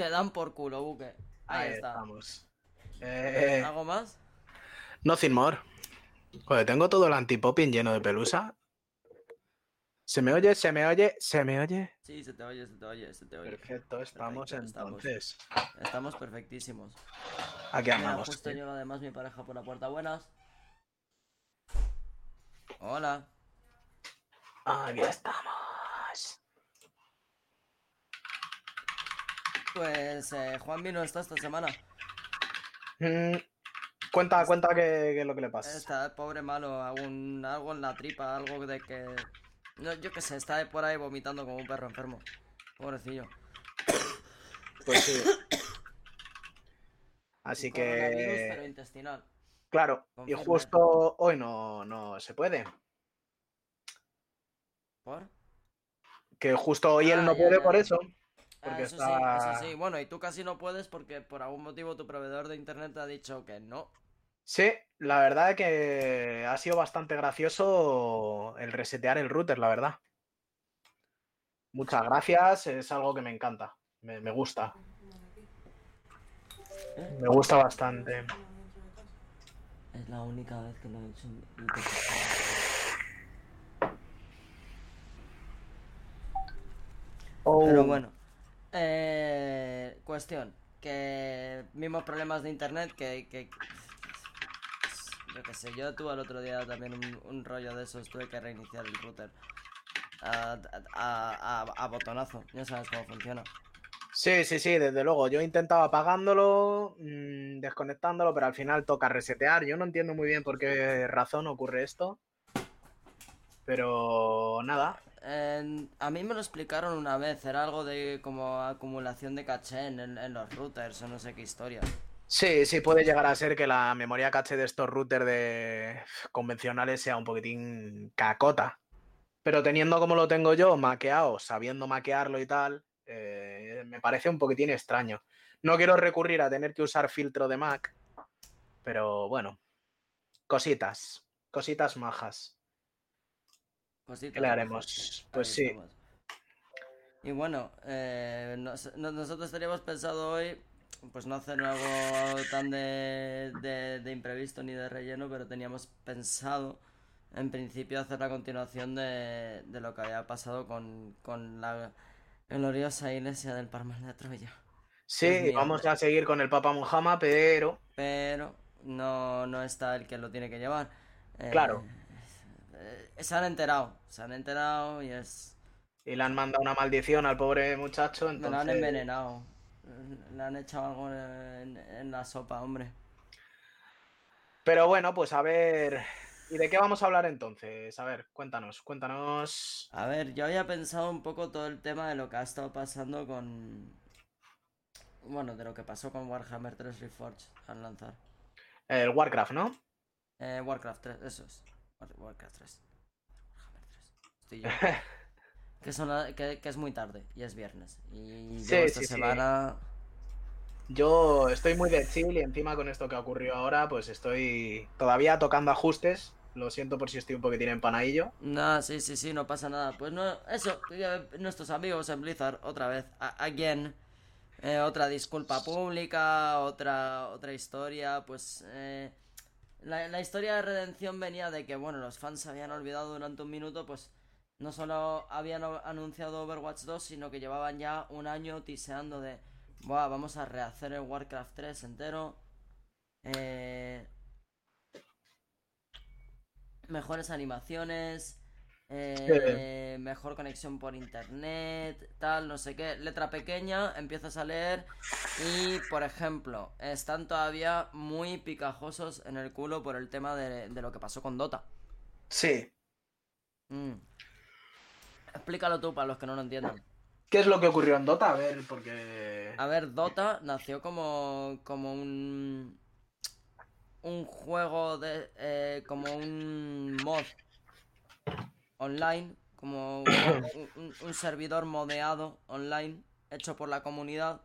Te dan por culo, buque. Ahí, Ahí está. estamos. Eh, ¿Algo más? nothing more. Joder, tengo todo el antipopping lleno de pelusa. ¿Se me oye? ¿Se me oye? ¿Se me oye? Sí, se te oye, se te oye, se te oye. Perfecto, estamos Perfecto, entonces. Estamos perfectísimos. Aquí Mira, andamos. justo llega además mi pareja por la puerta. Buenas. Hola. Aquí estamos. Pues eh, Juan vino está esta semana. Mm, cuenta, cuenta qué, es lo que le pasa. Está pobre malo, algún, algo en la tripa, algo de que... No, yo qué sé, está por ahí vomitando como un perro enfermo. Pobrecillo. Pues sí. Así pero que, intestinal. claro, y justo hoy no, no se puede. ¿Por? Que justo hoy él Ah, no ya, puede ya, por ya. eso. Ah, Porque eso está... sí, eso sí. Bueno, y tú casi no puedes porque por algún motivo tu proveedor de internet te ha dicho que no. Sí, la verdad que ha sido bastante gracioso el resetear el router, la verdad. Muchas gracias, es algo que me encanta, me, me gusta. Me gusta bastante. Es la única vez que lo he hecho. Oh, Pero bueno. Eh, cuestión. Que mismos problemas de internet que... que- yo qué sé, yo tuve el otro día también un, rollo de esos, tuve que reiniciar el router. A, a- a- a botonazo, ya sabes cómo funciona. Sí, sí, sí, desde luego. Yo intentaba apagándolo, mm, desconectándolo, pero al final toca resetear. Yo no entiendo muy bien por qué razón ocurre esto. Pero nada, A mí me lo explicaron una vez, era algo de como acumulación de caché en los routers o no sé qué historia. Sí, sí puede llegar a ser que la memoria caché de estos routers de convencionales sea un poquitín cacota. Pero teniendo como lo tengo yo, maqueado, sabiendo maquearlo y tal, eh, me parece un poquitín extraño. No quiero recurrir a tener que usar filtro de Mac, pero bueno, cositas, cositas majas. Cositas ¿Qué le haremos? Pues sí. estamos. Y bueno, eh, nos- no- nosotros teníamos pensado hoy, pues no hacer algo tan de, de, de imprevisto ni de relleno, pero teníamos pensado en principio hacer la continuación de, de lo que había pasado con, con la gloriosa iglesia del Parmal de Troya. Sí, vamos a seguir con el Papa Muhammad, pero Pero no, no está el que lo tiene que llevar. Eh, Claro. Eh, se han enterado, se han enterado y es... y le han mandado una maldición al pobre muchacho, Me lo han entonces envenenado. Le han echado algo en, en la sopa, hombre. Pero bueno, pues a ver. ¿Y de qué vamos a hablar entonces? A ver, cuéntanos, cuéntanos. A ver, yo había pensado un poco todo el tema de lo que ha estado pasando con... Bueno, de lo que pasó con Warhammer 3 Reforged al lanzar. El Warcraft, ¿no? Eh, Warcraft 3, eso es. War- Warcraft 3. Warhammer 3. Estoy yo. que, son la- que, que es muy tarde y es viernes. Y Sí, esta sí, sí. semana... Yo estoy muy de chill y encima con esto que ocurrió ahora, pues estoy todavía tocando ajustes. Lo siento por si estoy un poquitín empanadillo. Nah, sí, sí, sí, no pasa nada. Pues no, eso, nuestros amigos en Blizzard, otra vez, again, eh, otra disculpa pública, otra, otra historia, pues eh, la, la historia de redención venía de que, bueno, los fans se habían olvidado durante un minuto, pues no solo habían anunciado Overwatch 2, sino que llevaban ya un año tiseando de, Buah, vamos a rehacer el Warcraft 3 entero. Eh, mejores animaciones, eh, mejor conexión por internet, tal, no sé qué. Letra pequeña, empiezas a leer y, por ejemplo, están todavía muy picajosos en el culo por el tema de, de lo que pasó con Dota. Sí. Mm. Explícalo tú para los que no lo entiendan. ¿Qué es lo que ocurrió en Dota? A ver, porque. A ver, Dota nació como, como un, un juego de, eh, como un mod online, como un, un- un servidor modeado online hecho por la comunidad,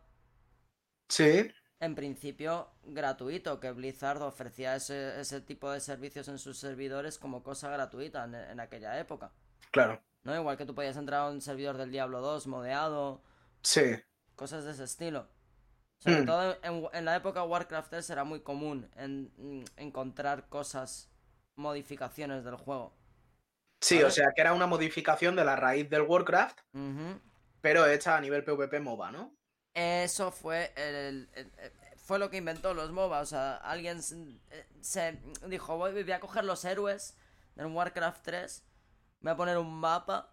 Sí. en principio gratuito, que Blizzard ofrecía ese, ese tipo de servicios en sus servidores como cosa gratuita en, en aquella época. Claro. ¿No? Igual que tú podías entrar a un servidor del Diablo 2 modeado, Sí. cosas de ese estilo. Sobre Hmm. todo en, en la época Warcraft 3 era muy común en, en encontrar cosas, modificaciones del juego. Sí, o sea que era una modificación de la raíz del Warcraft, pero hecha a nivel PvP MOBA, ¿no? Eso fue el, el- el- fue lo que inventó los MOBA. O sea, alguien se, eh, se dijo, voy, voy a coger los héroes del Warcraft 3, voy a poner un mapa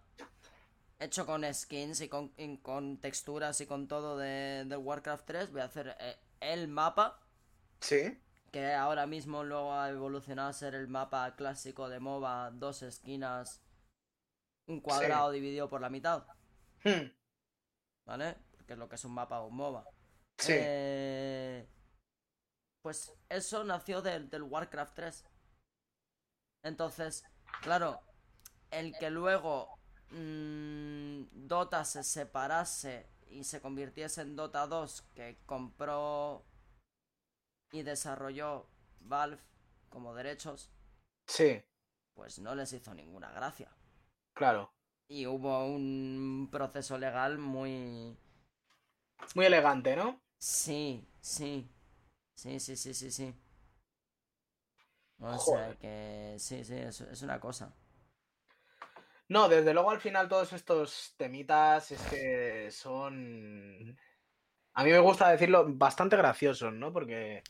hecho con skins y con, y con texturas y con todo de, del Warcraft 3. Voy a hacer eh, el mapa, Sí. Que ahora mismo luego ha evolucionado a ser el mapa clásico de MOBA, dos esquinas, un cuadrado dividido por la mitad, Hmm, ¿vale? Porque es lo que es un mapa o un MOBA. Sí. Eh, pues eso nació del, del Warcraft 3. Entonces, claro, el que luego mm, Dota se separase y se convirtiese en Dota 2, que compró y desarrolló Valve como derechos, Sí, pues no les hizo ninguna gracia. claro. Y hubo un proceso legal muy... Muy elegante, ¿no? Sí, sí. Sí, sí, sí, sí, sí. O Joder. sea que sí, sí, es, es una cosa. No, desde luego al final todos estos temitas es que son... A mí me gusta decirlo bastante graciosos, ¿no? Porque...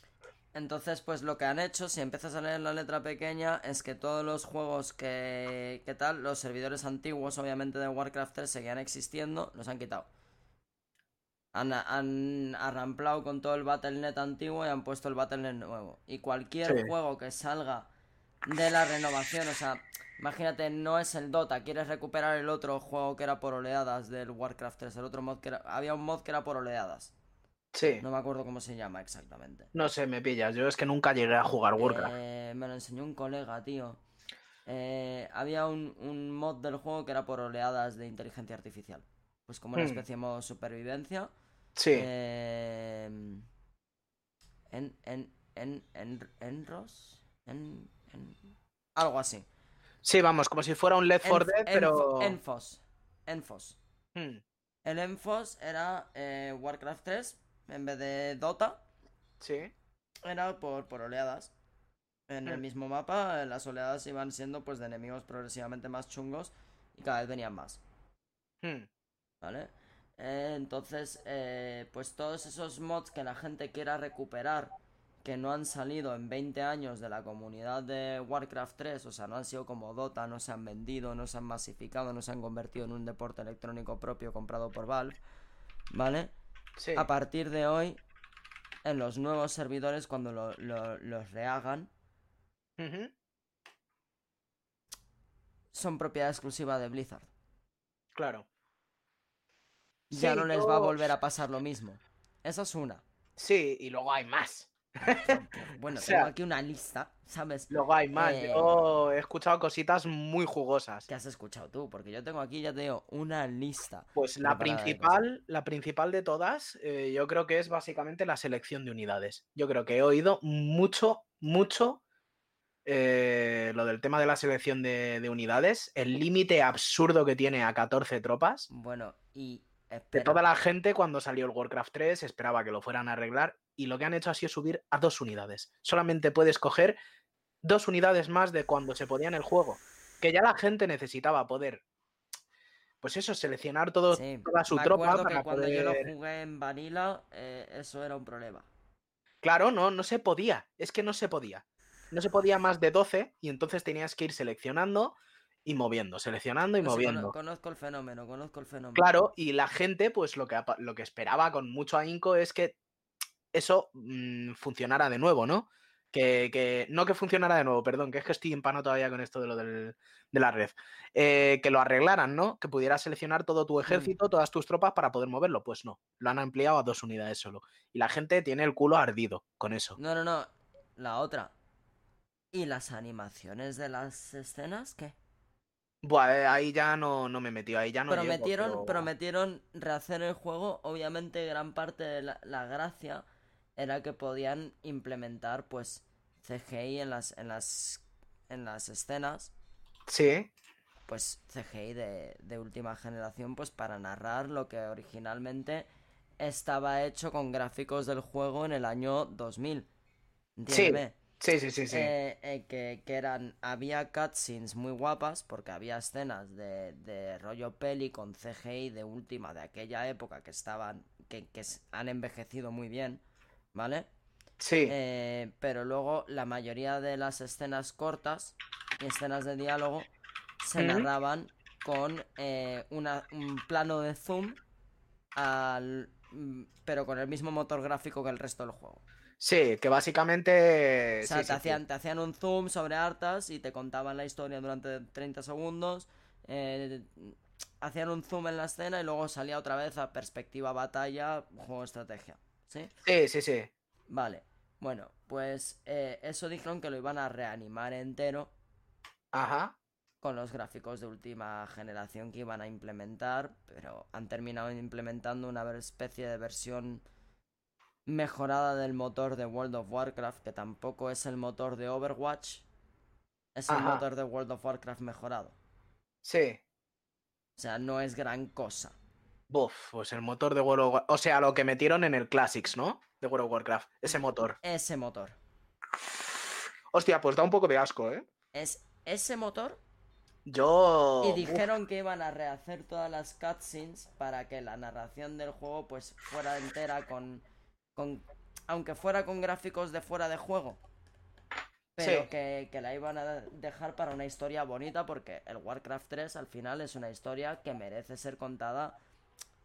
Entonces, pues lo que han hecho, si empiezas a leer la letra pequeña, es que todos los juegos que, que tal, los servidores antiguos, obviamente, de Warcraft 3 seguían existiendo, los han quitado. Han, han arramplado con todo el Battle.net antiguo y han puesto el Battle.net nuevo. Y cualquier Sí. juego que salga de la renovación, o sea, imagínate, no es el Dota, quieres recuperar el otro juego que era por oleadas del Warcraft 3, el otro mod que era, había un mod que era por oleadas. Sí. No me acuerdo cómo se llama exactamente. No sé, me pillas. Yo es que nunca llegué a jugar Warcraft. Eh, me lo enseñó un colega, tío. Eh, había un, un mod del juego que era por oleadas de inteligencia artificial. Pues como una Hmm. especie de modo supervivencia. Sí. Eh, en, en, en, en, Enros. En, en- algo así. Sí, vamos, como si fuera un Left 4 Enf- Dead, pero... Enfos. Enfos. Hmm, El Enfos era eh, Warcraft 3 en vez de Dota. Sí. Era por, por oleadas. En el Hmm. mismo mapa, las oleadas iban siendo pues de enemigos progresivamente más chungos y cada vez venían más, Hmm, ¿vale? Eh, entonces, eh, pues todos esos mods que la gente quiera recuperar, que no han salido en 20 años de la comunidad de Warcraft 3, o sea, no han sido como Dota, no se han vendido, no se han masificado, no se han convertido en un deporte electrónico propio comprado por Valve, ¿vale? Sí. A partir de hoy, en los nuevos servidores, cuando lo- lo- los rehagan, son propiedad exclusiva de Blizzard. Claro. Ya Sí, no les va a volver a pasar lo mismo. Esa es una. Sí, y luego hay más. Bueno, O sea- tengo aquí una lista, ¿sabes? Luego hay más. Eh. Yo he escuchado cositas muy jugosas. ¿Qué has escuchado tú? Porque yo tengo aquí, ya te digo, una lista. Pues la principal, la principal de todas, eh, yo creo que es básicamente la selección de unidades. Yo creo que he oído mucho, mucho eh, lo del tema de la selección de, de unidades, el límite absurdo que tiene a 14 tropas. Bueno, y De toda la gente cuando salió el Warcraft 3 esperaba que lo fueran a arreglar y lo que han hecho ha sido subir a dos unidades. Solamente puedes coger dos unidades más de cuando se podía en el juego. Que ya la gente necesitaba poder, pues eso, seleccionar todo, sí, toda su tropa para que cuando yo poder... lo jugué en Vanilla, eh, eso era un problema. Claro, no, no se podía. Es que no se podía. No se podía más de 12 y entonces tenías que ir seleccionando y moviendo, seleccionando y cono- moviendo. conozco el fenómeno, conozco el fenómeno. Claro, y la gente, pues lo que, lo que esperaba con mucho ahínco es que eso mm, funcionara de nuevo, ¿no? Que, que- no que funcionara de nuevo, perdón, que es que estoy empano todavía con esto de lo del- de la red. Eh, que lo arreglaran, ¿no? Que pudieras seleccionar todo tu ejército, todas tus tropas para poder moverlo. Pues no, lo han ampliado a dos unidades solo. Y la gente tiene el culo ardido con eso. No, no, no. La otra. ¿Y las animaciones de las escenas? ¿Qué? Buah, eh, ahí ya no, no me metí, ahí ya no llego, prometieron, pero- prometieron rehacer el juego. Obviamente, gran parte de la, la gracia era que podían implementar, pues, CGI en las, en las, en las escenas. Sí, Pues CGI de, de última generación, pues para narrar lo que originalmente estaba hecho con gráficos del juego en el año 2000. Sí, Entiéndeme. sí, sí, sí, sí. Eh, eh, que, que eran. Había cutscenes muy guapas, porque había escenas de, de rollo peli con CGI de última de aquella época que estaban. que, que han envejecido muy bien, ¿vale? sí. Eh, pero luego la mayoría de las escenas cortas y escenas de diálogo se narraban con eh, una- un plano de zoom, al, mm, pero con el mismo motor gráfico que el resto del juego. Sí, que básicamente. O sea, sí, te, sí, sí. hacían, te hacían un zoom sobre hartas y te contaban la historia durante 30 segundos. eh, hacían un zoom en la escena y luego salía otra vez a perspectiva batalla, juego estrategia. ¿Sí? Sí, sí, sí. Vale. Bueno, pues eh, eso dijeron que lo iban a reanimar entero Ajá. con los gráficos de última generación que iban a implementar, pero han terminado implementando una especie de versión mejorada del motor de World of Warcraft, que tampoco es el motor de Overwatch, es el motor de World of Warcraft mejorado. Sí. O sea, no es gran cosa. Buf, pues el motor de World of Warcraft. O sea, lo que metieron en el Classics, ¿no? De World of Warcraft. Ese motor. Ese motor. Hostia, pues da un poco de asco, ¿eh? Es ese motor Yo. Y uf, dijeron que iban a rehacer todas las cutscenes para que la narración del juego pues fuera entera con, con aunque fuera con gráficos de fuera de juego. Pero Sí. que, que la iban a dejar para una historia bonita porque el Warcraft 3 al final es una historia que merece ser contada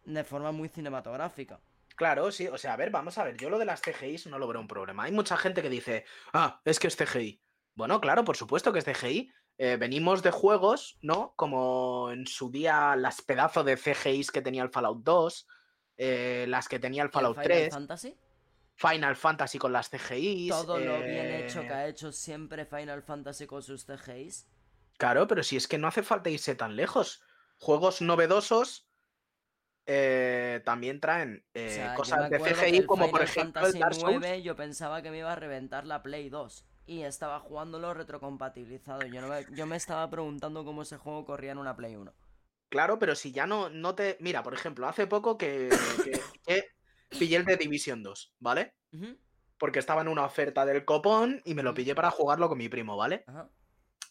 de forma muy cinematográfica. Claro, sí. O sea, a ver, vamos a ver. Yo lo de las CGIs no lo veo un problema. Hay mucha gente que dice, ah, es que es CGI. Bueno, claro, por supuesto que es CGI. Eh, venimos de juegos, ¿no? Como en su día las pedazos de CGIs que tenía el Fallout 2, eh, las que tenía el ¿Y el Fallout Final 3, Fantasy? Final Fantasy con las CGIs. Todo lo bien hecho eh, que ha hecho siempre Final Fantasy con sus CGIs. Claro, pero si es que no hace falta irse tan lejos. Juegos novedosos eh, también traen O eh, sea, cosas de CGI, el como por ejemplo el Fantasy Dark Souls. 9 yo pensaba que me iba a reventar la Play 2 y estaba jugándolo retrocompatibilizado. Yo, no me, yo me estaba preguntando cómo ese juego corría en una Play 1. Claro, pero si ya no, no te. Mira, por ejemplo, hace poco que, que pillé, pillé el de Division 2, ¿vale? Porque estaba en una oferta del copón y me lo pillé para jugarlo con mi primo, ¿vale? Ajá.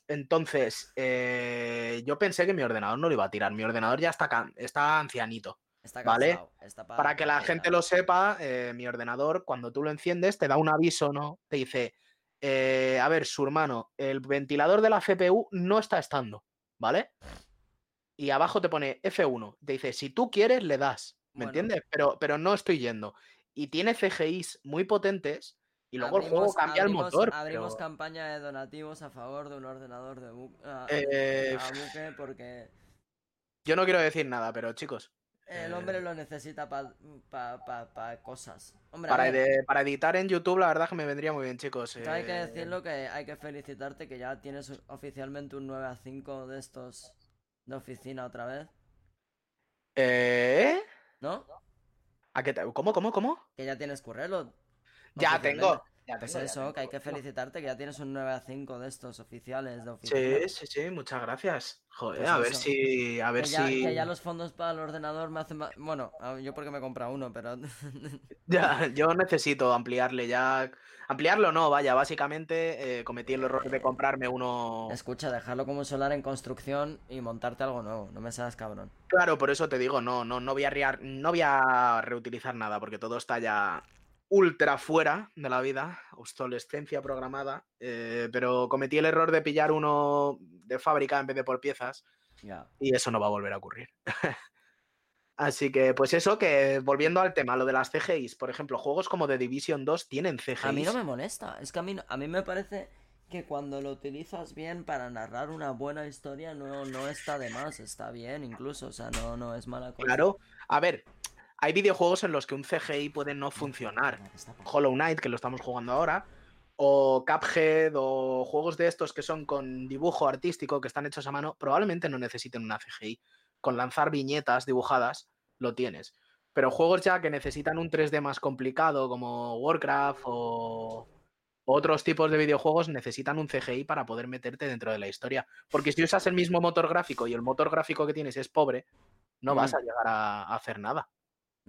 Entonces, eh, yo pensé que mi ordenador no lo iba a tirar. Mi ordenador ya está, está ancianito. Está Vale. Está Para que la gente lo sepa, eh, mi ordenador, cuando tú lo enciendes, te da un aviso, ¿no? Te dice, eh, a ver, su hermano, el ventilador de la CPU no está estando, ¿vale? Y abajo te pone F1. Te dice, si tú quieres, le das. ¿Me Bueno. entiendes? Pero, pero no estoy yendo. Y tiene CGIs muy potentes. Y luego el juego cambia abrimos- el motor. Abrimos pero- campaña de donativos a favor de un ordenador de bu- a, Eh, a buque porque Yo no quiero decir nada, pero chicos, el Eh, hombre lo necesita para pa, pa- pa cosas. Hombre, para, para editar en YouTube, la verdad que me vendría muy bien, chicos. Todo hay que eh, decirlo que hay que felicitarte que ya tienes oficialmente un 9 a 5 de estos de oficina otra vez, ¿Eh? ¿no? ¿A qué te- ¿Cómo, cómo, cómo? Que ya tienes currelo. Ya tengo. Ya Pues tengo, eso, que hay que felicitarte que ya tienes un 9 a 5 de estos oficiales de oficina. Sí, sí, sí, muchas gracias. Joder, Pues a ver si. A ver Que ya, si. que ya los fondos para el ordenador me hacen más... Bueno, yo porque me he comprado uno, pero... Ya, yo necesito ampliarle ya. Ampliarlo no, vaya, básicamente eh, cometí el error de comprarme uno. Escucha, dejarlo como solar en construcción y montarte algo nuevo, no me seas cabrón. Claro, por eso te digo, no, no, no voy a riar- no voy a reutilizar nada, porque todo está ya ultra fuera de la vida, obsolescencia programada. eh, pero cometí el error de pillar uno de fábrica en vez de por piezas. Y eso no va a volver a ocurrir. Así que, pues eso, que volviendo al tema, lo de las CGIs, por ejemplo, juegos como The Division 2 tienen CGIs. A mí no me molesta, es que a mí, no- a mí me parece que cuando lo utilizas bien para narrar una buena historia no, no está de más, está bien incluso, o sea, no, no es mala cosa. Claro, a ver, hay videojuegos en los que un CGI puede no funcionar. Hollow Knight, que lo estamos jugando ahora, o Cuphead, o juegos de estos que son con dibujo artístico, que están hechos a mano, probablemente no necesiten una CGI. Con lanzar viñetas dibujadas, lo tienes. Pero juegos ya que necesitan un 3D más complicado, como Warcraft o otros tipos de videojuegos, necesitan un CGI para poder meterte dentro de la historia. Porque si usas el mismo motor gráfico y el motor gráfico que tienes es pobre, no vas Mm. a llegar a a hacer nada.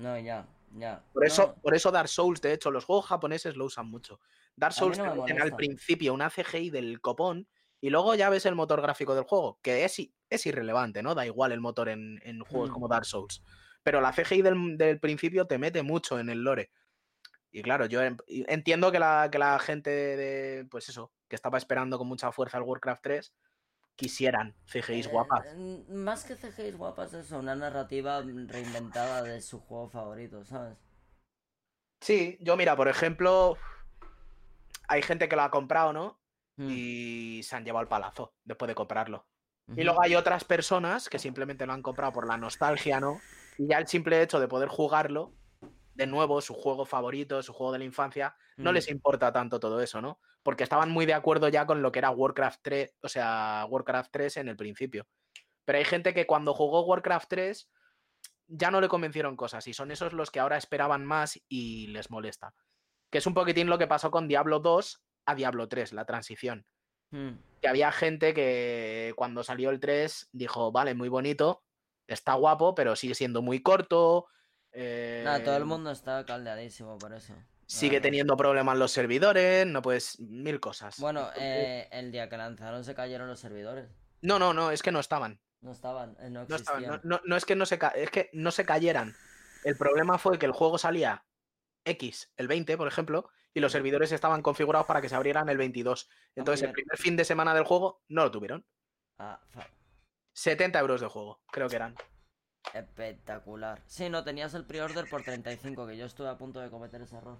No, ya. Ya. Por eso, por eso Dark Souls, de hecho, los juegos japoneses lo usan mucho. Dark Souls no te me meten al principio una CGI del copón y luego ya ves el motor gráfico del juego, que es, es irrelevante, ¿no? Da igual el motor en, en juegos Mm. como Dark Souls. Pero la CGI del, del principio te mete mucho en el lore. Y claro, yo y entiendo que la, que la gente de, pues eso, que estaba esperando con mucha fuerza el Warcraft 3, quisieran CGIs eh, guapas. eh, Más que CGIs guapas, es una narrativa reinventada de su juego favorito, ¿sabes? Sí, yo mira, por ejemplo, hay gente que lo ha comprado, ¿no? Mm, y se han llevado al palazo después de comprarlo. Y luego hay otras personas que simplemente lo han comprado por la nostalgia, ¿no? Y ya el simple hecho de poder jugarlo, de nuevo, su juego favorito, su juego de la infancia, no Mm. les importa tanto todo eso, ¿no? Porque estaban muy de acuerdo ya con lo que era Warcraft 3, o sea, Warcraft 3 en el principio. Pero hay gente que cuando jugó Warcraft 3 ya no le convencieron cosas y son esos los que ahora esperaban más y les molesta. Que es un poquitín lo que pasó con Diablo 2 a Diablo 3, la transición Mm. que había gente que cuando salió el 3 dijo, vale, muy bonito, está guapo, pero sigue siendo muy corto. Nada, todo el eh, mundo está caldeadísimo por eso. Sigue teniendo problemas los servidores, no puedes, mil cosas. Bueno, eh, el día que lanzaron se cayeron los servidores. No, no, no, es que no estaban. No estaban, eh, no No, estaban, existían. no, no- no es que no se ca- es que no se cayeran. El problema fue que el juego salía X, el 20, por ejemplo, y los servidores estaban configurados para que se abrieran el 22. Entonces, el primer fin de semana del juego no lo tuvieron. Ah, fa- 70 euros de juego, creo que eran. Espectacular. Sí, no, tenías el pre-order por 35, que yo estuve a punto de cometer ese error.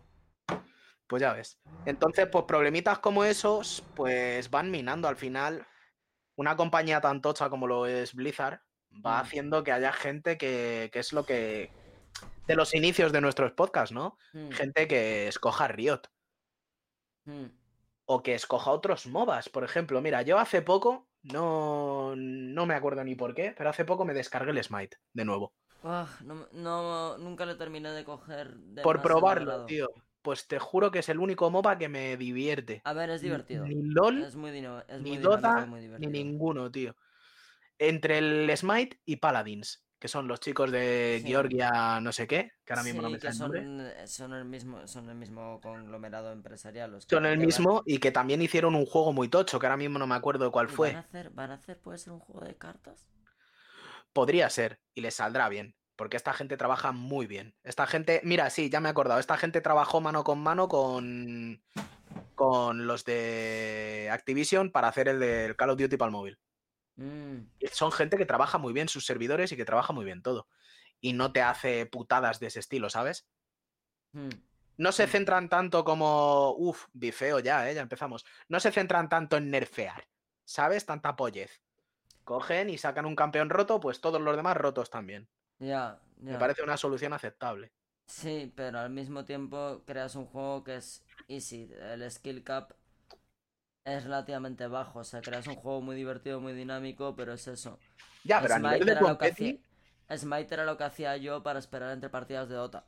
Pues ya ves. Entonces, pues problemitas como esos, pues van minando al final. Una compañía tan tocha como lo es Blizzard va Mm. haciendo que haya gente que, que es lo que... De los inicios de nuestros podcasts, ¿no? Mm, Gente que escoja Riot mm. o que escoja otros MOBAs. Por ejemplo, mira, yo hace poco, no, no me acuerdo ni por qué, pero hace poco me descargué el Smite de nuevo. Ah, no, no, nunca le terminé de coger Por demasiado probarlo, tío. Pues te juro que es el único MOBA que me divierte. A ver, es divertido. Ni LOL Es muy, es ni muy Dota, muy ni divertido. ninguno, tío. Entre el Smite y Paladins, que son los chicos de Sí. Georgia, no sé qué, que ahora mismo no Sí, me que son, eh, son el mismo, son el mismo conglomerado empresarial. Los que Son el mismo y que también hicieron un juego muy tocho, que ahora mismo no me acuerdo cuál fue. Van a hacer, van a hacer, puede ser un juego de cartas. Podría ser, y les saldrá bien, porque esta gente trabaja muy bien. Esta gente, mira, sí, ya me he acordado, esta gente trabajó mano con mano con, con los de Activision para hacer el del Call of Duty para el móvil. Mm, Son gente que trabaja muy bien sus servidores y que trabaja muy bien todo. Y no te hace putadas de ese estilo, ¿sabes? mm. No se Mm. centran tanto como. Uf, bifeo ya, ¿eh? Ya empezamos. No se centran tanto en nerfear, ¿sabes? Tanta pollez. Cogen y sacan un campeón roto, pues todos los demás rotos también. Ya, Me parece una solución aceptable. Sí, pero al mismo tiempo creas un juego que es easy. El skill cap es relativamente bajo. O sea, creas un juego muy divertido, muy dinámico, pero es eso. Ya, pero a nivel de era lo que competi, hacía... Smite era lo que hacía yo para esperar entre partidas de Dota.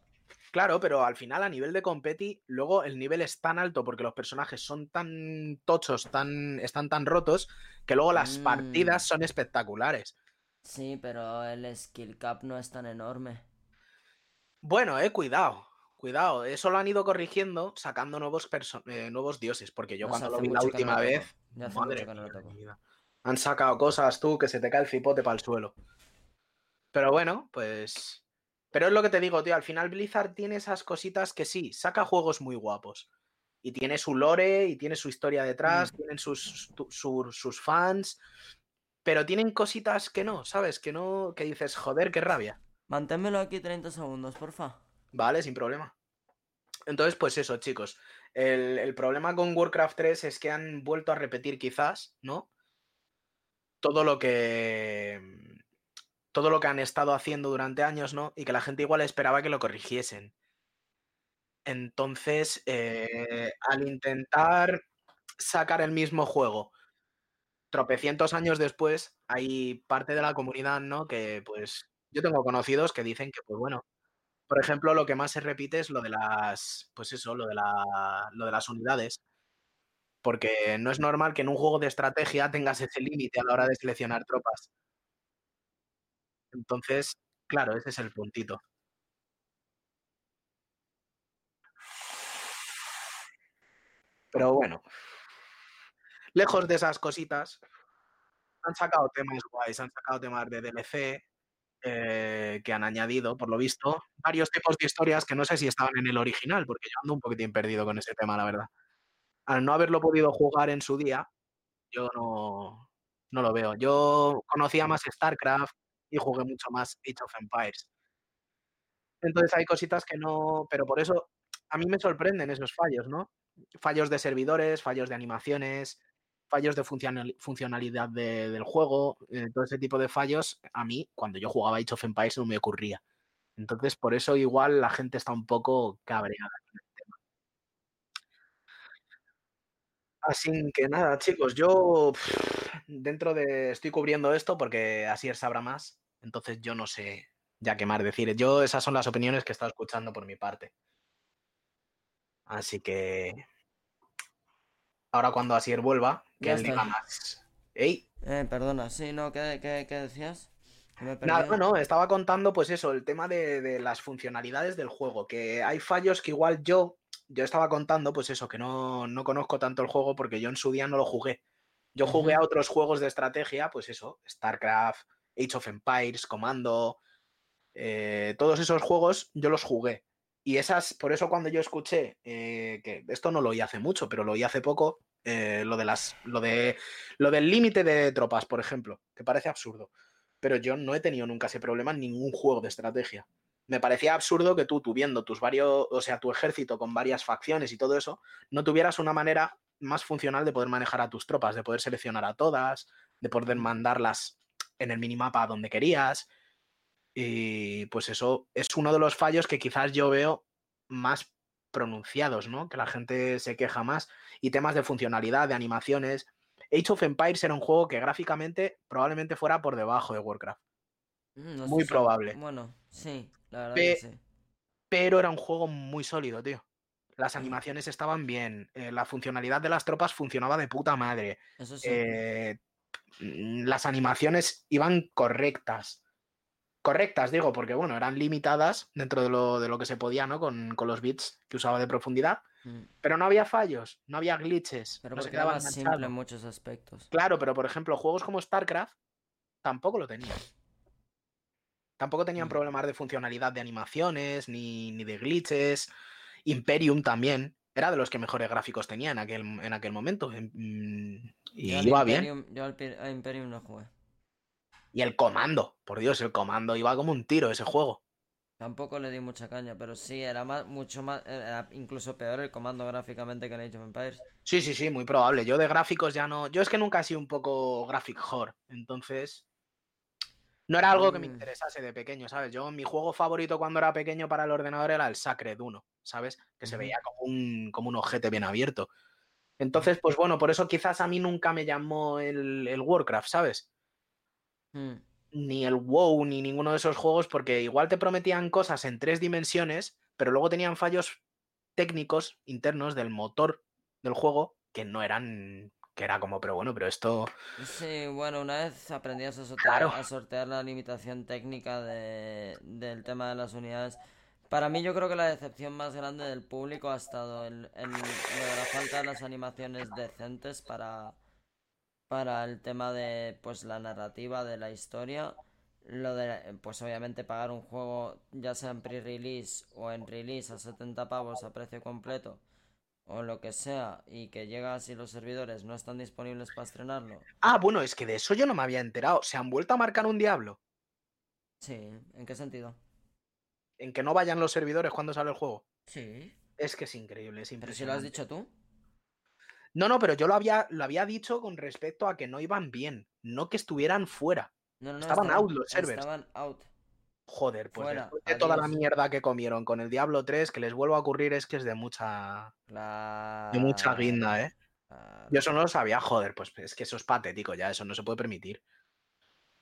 claro, pero al final a nivel de competi, luego el nivel es tan alto porque los personajes son tan tochos, tan, están tan rotos, que luego las Mm. partidas son espectaculares. Sí, pero el skill cap no es tan enorme. Bueno, eh, cuidado, cuidado. Eso lo han ido corrigiendo sacando nuevos, eh, nuevos dioses, porque yo No cuando lo vi la no última lo vez, Ya madre no lo. Han sacado cosas tú que se te cae el cipote para el suelo. Pero bueno, pues... Pero es lo que te digo, tío, al final Blizzard tiene esas cositas que sí, saca juegos muy guapos. Y tiene su lore, y tiene su historia detrás, Mm. tienen sus, su- sus fans, pero tienen cositas que no, ¿sabes? Que no, que dices, joder, qué rabia. Manténmelo aquí 30 segundos, porfa. Vale, sin problema. Entonces, pues eso, chicos. El, el problema con Warcraft 3 es que han vuelto a repetir quizás, ¿no? Todo lo que. Todo lo que han estado haciendo durante años, ¿no? Y que la gente igual esperaba que lo corrigiesen. Entonces, eh, al intentar sacar el mismo juego tropecientos años después, hay parte de la comunidad, ¿no? Que pues yo tengo conocidos que dicen que, pues bueno, por ejemplo, lo que más se repite es lo de las, pues eso, lo de, la, lo de las unidades. Porque no es normal que en un juego de estrategia tengas ese límite a la hora de seleccionar tropas. Entonces, claro, ese es el puntito. Pero bueno, lejos de esas cositas, han sacado temas guays, han sacado temas de DLC, eh, que han añadido, por lo visto, varios tipos de historias que no sé si estaban en el original, porque yo ando un poquitín perdido con ese tema, la verdad. Al no haberlo podido jugar en su día, yo no, no lo veo. Yo conocía más StarCraft y jugué mucho más Age of Empires. Entonces hay cositas que no, pero por eso a mí me sorprenden esos fallos, ¿no? Fallos de servidores, fallos de animaciones, fallos de funcionalidad del juego, eh, todo ese tipo de fallos, a mí, cuando yo jugaba Age of Empires, no me ocurría. Entonces, por eso igual la gente está un poco cabreada con el tema. Así que nada, chicos, yo dentro de. Estoy cubriendo esto porque así sabrá más. Entonces yo no sé ya qué más decir. Yo, esas son las opiniones que he estado escuchando por mi parte. Así que. Ahora cuando Asier vuelva, que diga más. ¡Ey! Eh, perdona, sí, no, ¿qué, decías? Nada, no, estaba contando, pues eso, el tema de, de, las funcionalidades del juego. Que hay fallos que igual yo, yo estaba contando, pues eso, que no, no conozco tanto el juego porque yo en su día no lo jugué. Yo jugué a otros juegos de estrategia, pues eso, StarCraft, Age of Empires, Comando, eh, todos esos juegos yo los jugué. Y esas, por eso cuando yo escuché, eh, que esto no lo oí hace mucho, pero lo oí hace poco, eh, lo de las. lo de. lo del límite de tropas, por ejemplo, que parece absurdo. Pero yo no he tenido nunca ese problema en ningún juego de estrategia. Me parecía absurdo que tú, tuviendo tus varios. o sea, tu ejército con varias facciones y todo eso, no tuvieras una manera más funcional de poder manejar a tus tropas, de poder seleccionar a todas, de poder mandarlas en el minimapa donde querías. Y pues eso es uno de los fallos que quizás yo veo más pronunciados, ¿no? Que la gente se queja más. Y temas de funcionalidad, de animaciones. Age of Empires era un juego que gráficamente probablemente fuera por debajo de Warcraft. Mm, muy probable. Bueno, sí, la verdad que sí. Pero era un juego muy sólido, tío. Las animaciones estaban bien. Eh, la funcionalidad de las tropas funcionaba de puta madre. Eso sí. Eh, mm, las animaciones iban correctas. Correctas, digo, porque bueno, eran limitadas dentro de lo, de lo que se podía, ¿no? Con, los bits que usaba de profundidad. Mm. Pero no había fallos, no había glitches. Pero no se quedaba simple en muchos aspectos. Claro, pero por ejemplo, juegos como StarCraft tampoco lo tenían. Tampoco tenían mm. problemas de funcionalidad de animaciones, ni, ni de glitches. Imperium también. Era de los que mejores gráficos tenía en aquel, en aquel momento. Mm, y iba bien. Yo al Imperium no jugué. Y el comando, por Dios, el comando iba como un tiro ese juego. Tampoco le di mucha caña, pero sí, era más, mucho más, era incluso peor el comando gráficamente que en Age of Empires. Sí, sí, sí, muy probable. Yo de gráficos ya no. Yo es que nunca he sido un poco graphic whore, entonces. No era algo que me mm. interesase de pequeño, ¿sabes? Yo, mi juego favorito cuando era pequeño para el ordenador era el Sacred 1, ¿sabes? Que se veía como un, como un ojete bien abierto. Entonces, pues bueno, por eso quizás a mí nunca me llamó el, el Warcraft, ¿sabes? Mm. Ni el WoW, ni ninguno de esos juegos, porque igual te prometían cosas en tres dimensiones, pero luego tenían fallos técnicos internos del motor del juego que no eran que era como, pero bueno, pero esto... Sí, bueno, una vez aprendías a sortear, a sortear la limitación técnica de, del tema de las unidades, para mí yo creo que la decepción más grande del público ha estado en, en, la falta de las animaciones decentes para, para el tema de pues la narrativa de la historia. Lo de, pues obviamente pagar un juego ya sea en pre-release o en release a 70 pavos a precio completo o lo que sea y que llega si los servidores no están disponibles para estrenarlo. Ah, bueno, es que de eso yo no me había enterado. ¿Se han vuelto a marcar un diablo? Sí, ¿en qué sentido? En que no vayan los servidores cuando sale el juego. Sí. Es que es increíble, es impresionante. ¿Pero si lo has dicho tú? No, no, pero yo lo había, lo había dicho con respecto a que no iban bien, no que estuvieran fuera. No, no, estaban, out los servers. Estaban out. Joder, pues después de toda la mierda que comieron con el Diablo 3, que les vuelvo a ocurrir es que es de mucha. De mucha guinda, ¿eh? Yo eso no lo sabía, joder, pues es que eso es patético ya, eso no se puede permitir.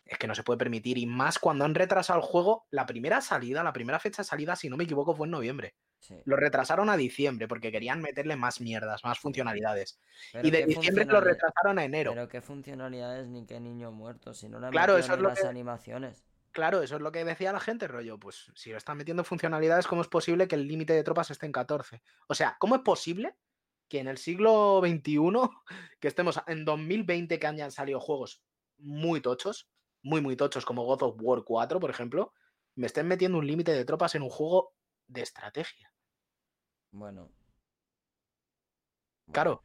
Es que no se puede permitir, y más cuando han retrasado el juego, la primera salida, la primera fecha de salida, si no me equivoco, fue en noviembre. Lo retrasaron a diciembre porque querían meterle más mierdas, más funcionalidades. y de diciembre lo retrasaron a enero. Pero qué funcionalidades ni qué niño muerto, si no la claro, eso es lo las animaciones. Claro, eso es lo que decía la gente, rollo. Pues si lo están metiendo funcionalidades, ¿cómo es posible que el límite de tropas esté en 14? O sea, ¿cómo es posible que en el siglo XXI, que estemos en 2020 que hayan salido juegos muy tochos, muy, muy tochos, como God of War 4, por ejemplo, me estén metiendo un límite de tropas en un juego de estrategia. Bueno. Claro.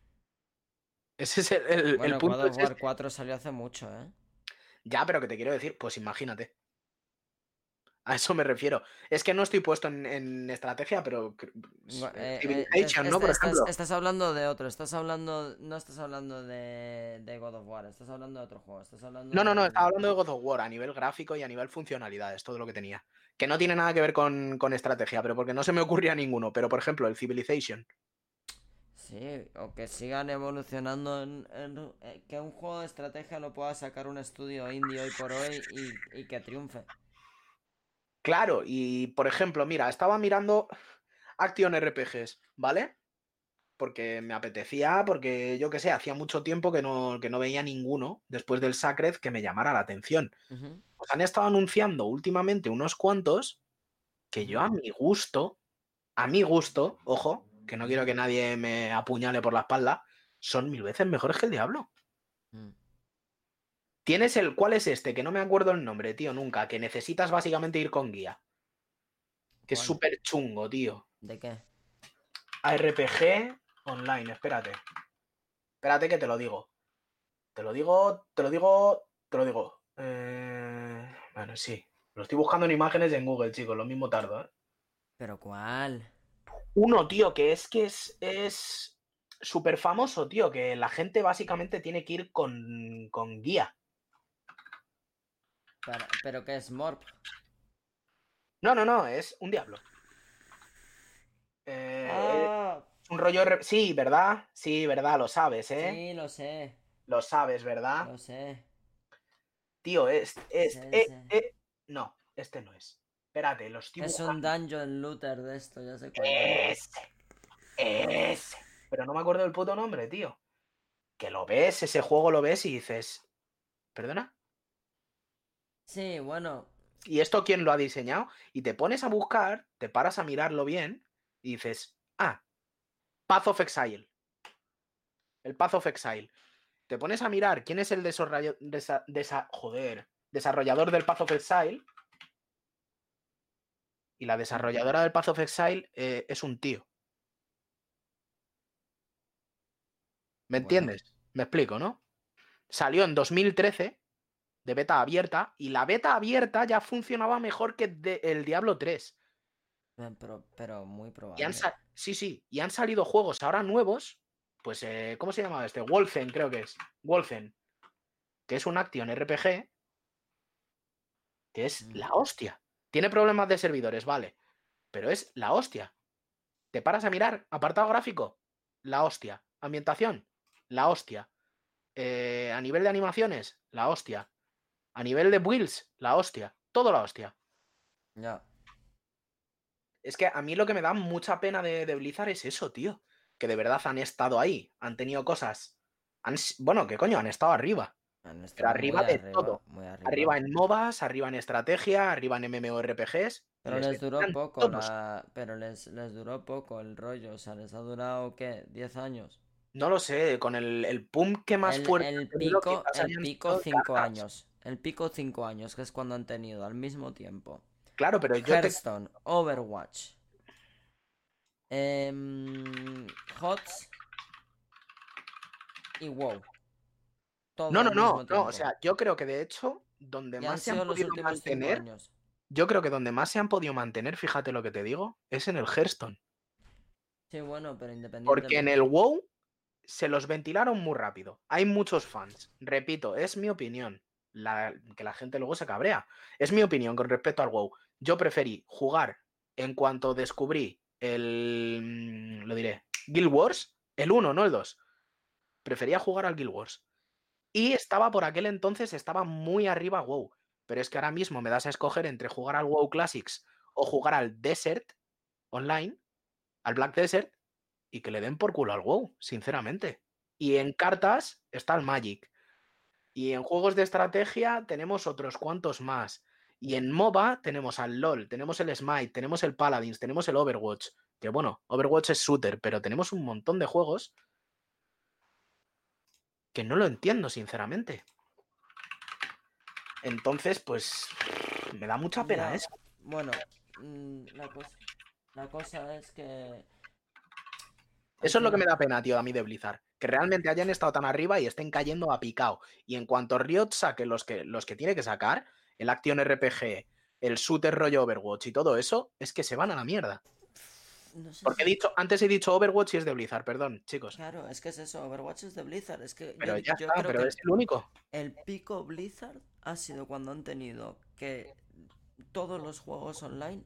Ese es el, el, Bueno, el punto. God of War este. 4 salió hace mucho, ¿eh? Ya, pero que te quiero decir, pues imagínate. A eso me refiero. Es que no estoy puesto en, en estrategia, pero cre- Gua- eh, eh, eh, Civilization, es- ¿no? Por este- estás, ejemplo. estás hablando de otro, estás hablando, no estás hablando de, de God of War, estás hablando de otro juego, estás hablando No, no, no, estaba hablando de God of War a nivel gráfico y a nivel funcionalidad, es todo lo que tenía. Que no tiene nada que ver con, con estrategia, pero porque no se me ocurría ninguno. Pero, por ejemplo, el Civilization. Sí, o que sigan evolucionando en, en- eh, que un juego de estrategia lo pueda sacar un estudio indie hoy por hoy y, y que triunfe. Claro, y por ejemplo, mira, estaba mirando Action RPGs, ¿vale? Porque me apetecía, porque yo qué sé, hacía mucho tiempo que no, que no veía ninguno después del Sacred que me llamara la atención. Pues han estado anunciando últimamente unos cuantos que yo a mi gusto, a mi gusto, ojo, que no quiero que nadie me apuñale por la espalda, son mil veces mejores que el Diablo. Mm. Tienes el, ¿cuál es este? Que no me acuerdo el nombre, tío, nunca, que necesitas básicamente ir con guía. Que es súper chungo, tío. ¿De qué? ARPG online, espérate. Espérate que te lo digo. Te lo digo, te lo digo, te lo digo. Eh, Bueno, sí. Lo estoy buscando en imágenes en Google, chicos, lo mismo tardo, ¿eh? ¿Pero cuál? Uno, tío, que es que es, es súper famoso, tío, que la gente básicamente tiene que ir con, con guía. ¿Pero qué es Morp? No, no, no, es un diablo. Eh, Ah, un rollo... Sí, ¿verdad? Sí, ¿verdad? Lo sabes, ¿eh? sí, lo sé, Lo sabes, ¿verdad? lo sé. Tío, es... es Sí, eh, sí. eh, No, este no es. Espérate, lo estoy Es un dungeon looter de esto, ya sé cuál. es. Ese. Ese. Pero no me acuerdo del puto nombre, tío. Que lo ves, ese juego lo ves y dices... ¿Perdona? Sí, bueno, ¿Y esto quién lo ha diseñado? Y te pones a buscar, te paras a mirarlo bien y dices, ah, Path of Exile. El Path of Exile. Te pones a mirar quién es el desa- desa- joder, desarrollador del Path of Exile. Y la desarrolladora del Path of Exile eh, es un tío. ¿Me Bueno. entiendes? Me explico, ¿no? Salió en 2013 de beta abierta y la beta abierta ya funcionaba mejor que de- el Diablo 3. eh, pero, pero muy Y probable. han sí, sí, y han salido juegos ahora nuevos, pues, eh, ¿cómo se llama este? Wolfen, creo que es. Wolfen, que es un action RPG, que es Mm. la hostia. Tiene problemas de servidores, vale, pero es la hostia. Te paras a mirar, apartado gráfico, la hostia. Ambientación, la hostia. Eh, a nivel de animaciones, la hostia. A nivel de builds, la hostia. Todo la hostia. Ya. Es que a mí lo que me da mucha pena de, de Blizzard es eso, tío. Que de verdad han estado ahí, han tenido cosas. Han bueno, ¿qué coño? Han estado arriba. han estado Pero arriba de todo. muy arriba. Arriba en MOBAs, arriba en estrategia, arriba en MMORPGs. Pero les duró poco la... Pero les, les duró poco el rollo, o sea, les ha durado, ¿qué? ¿10 años? No lo sé, con el, el pum que más el, fuerte. el pico, el pico sido 5 cartas. años. El pico 5 años, que es cuando han tenido al mismo tiempo. Claro, pero yo te. Hearthstone, Overwatch, em, HOTS y WoW. Todo No, no, no, no. O sea, yo creo que de hecho, donde más se han podido últimos 5 mantener, yo creo que donde más se han podido mantener, fíjate lo que te digo, es en el Hearthstone. Sí, bueno, pero independientemente. Porque en el WoW se los ventilaron muy rápido. Hay muchos fans. Repito, es mi opinión. La, que la gente luego se cabrea. Es mi opinión con respecto al WoW. Yo preferí jugar en cuanto descubrí el. mm, Lo diré. Guild Wars. El 1, no el 2. Prefería jugar al Guild Wars. Y estaba por aquel entonces, estaba muy arriba WoW. Pero es que ahora mismo me das a escoger entre jugar al WoW Classics o jugar al Desert online, al Black Desert, y que le den por culo al WoW, sinceramente. Y en cartas está el Magic. Y en juegos de estrategia tenemos otros cuantos más. Y en MOBA tenemos al LOL, tenemos el Smite, tenemos el Paladins, tenemos el Overwatch. Que bueno, Overwatch es shooter, pero tenemos un montón de juegos que no lo entiendo, sinceramente. Entonces, pues me da mucha pena Ya, eso. Bueno, mm, la cosa, la cosa es que... Eso es lo que me da pena, tío, a mí de Blizzard. Que realmente hayan estado tan arriba y estén cayendo a picado. Y en cuanto Riot saque los que, los que tiene que sacar, el Action RPG, el shooter rollo Overwatch y todo eso, es que se van a la mierda. No sé Porque he dicho, antes he dicho Overwatch y es de Blizzard, perdón, chicos. Claro, es que es eso, Overwatch es de Blizzard, es que Pero yo, ya yo está, creo pero que es el único. el pico Blizzard ha sido cuando han tenido que todos los juegos online,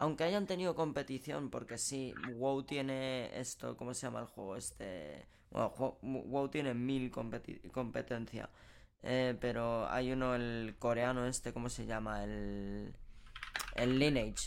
aunque hayan tenido competición, porque sí, WoW tiene esto, ¿cómo se llama el juego? Este, bueno, WoW tiene mil competencia, eh, pero hay uno, el coreano este, ¿cómo se llama? El, el Lineage,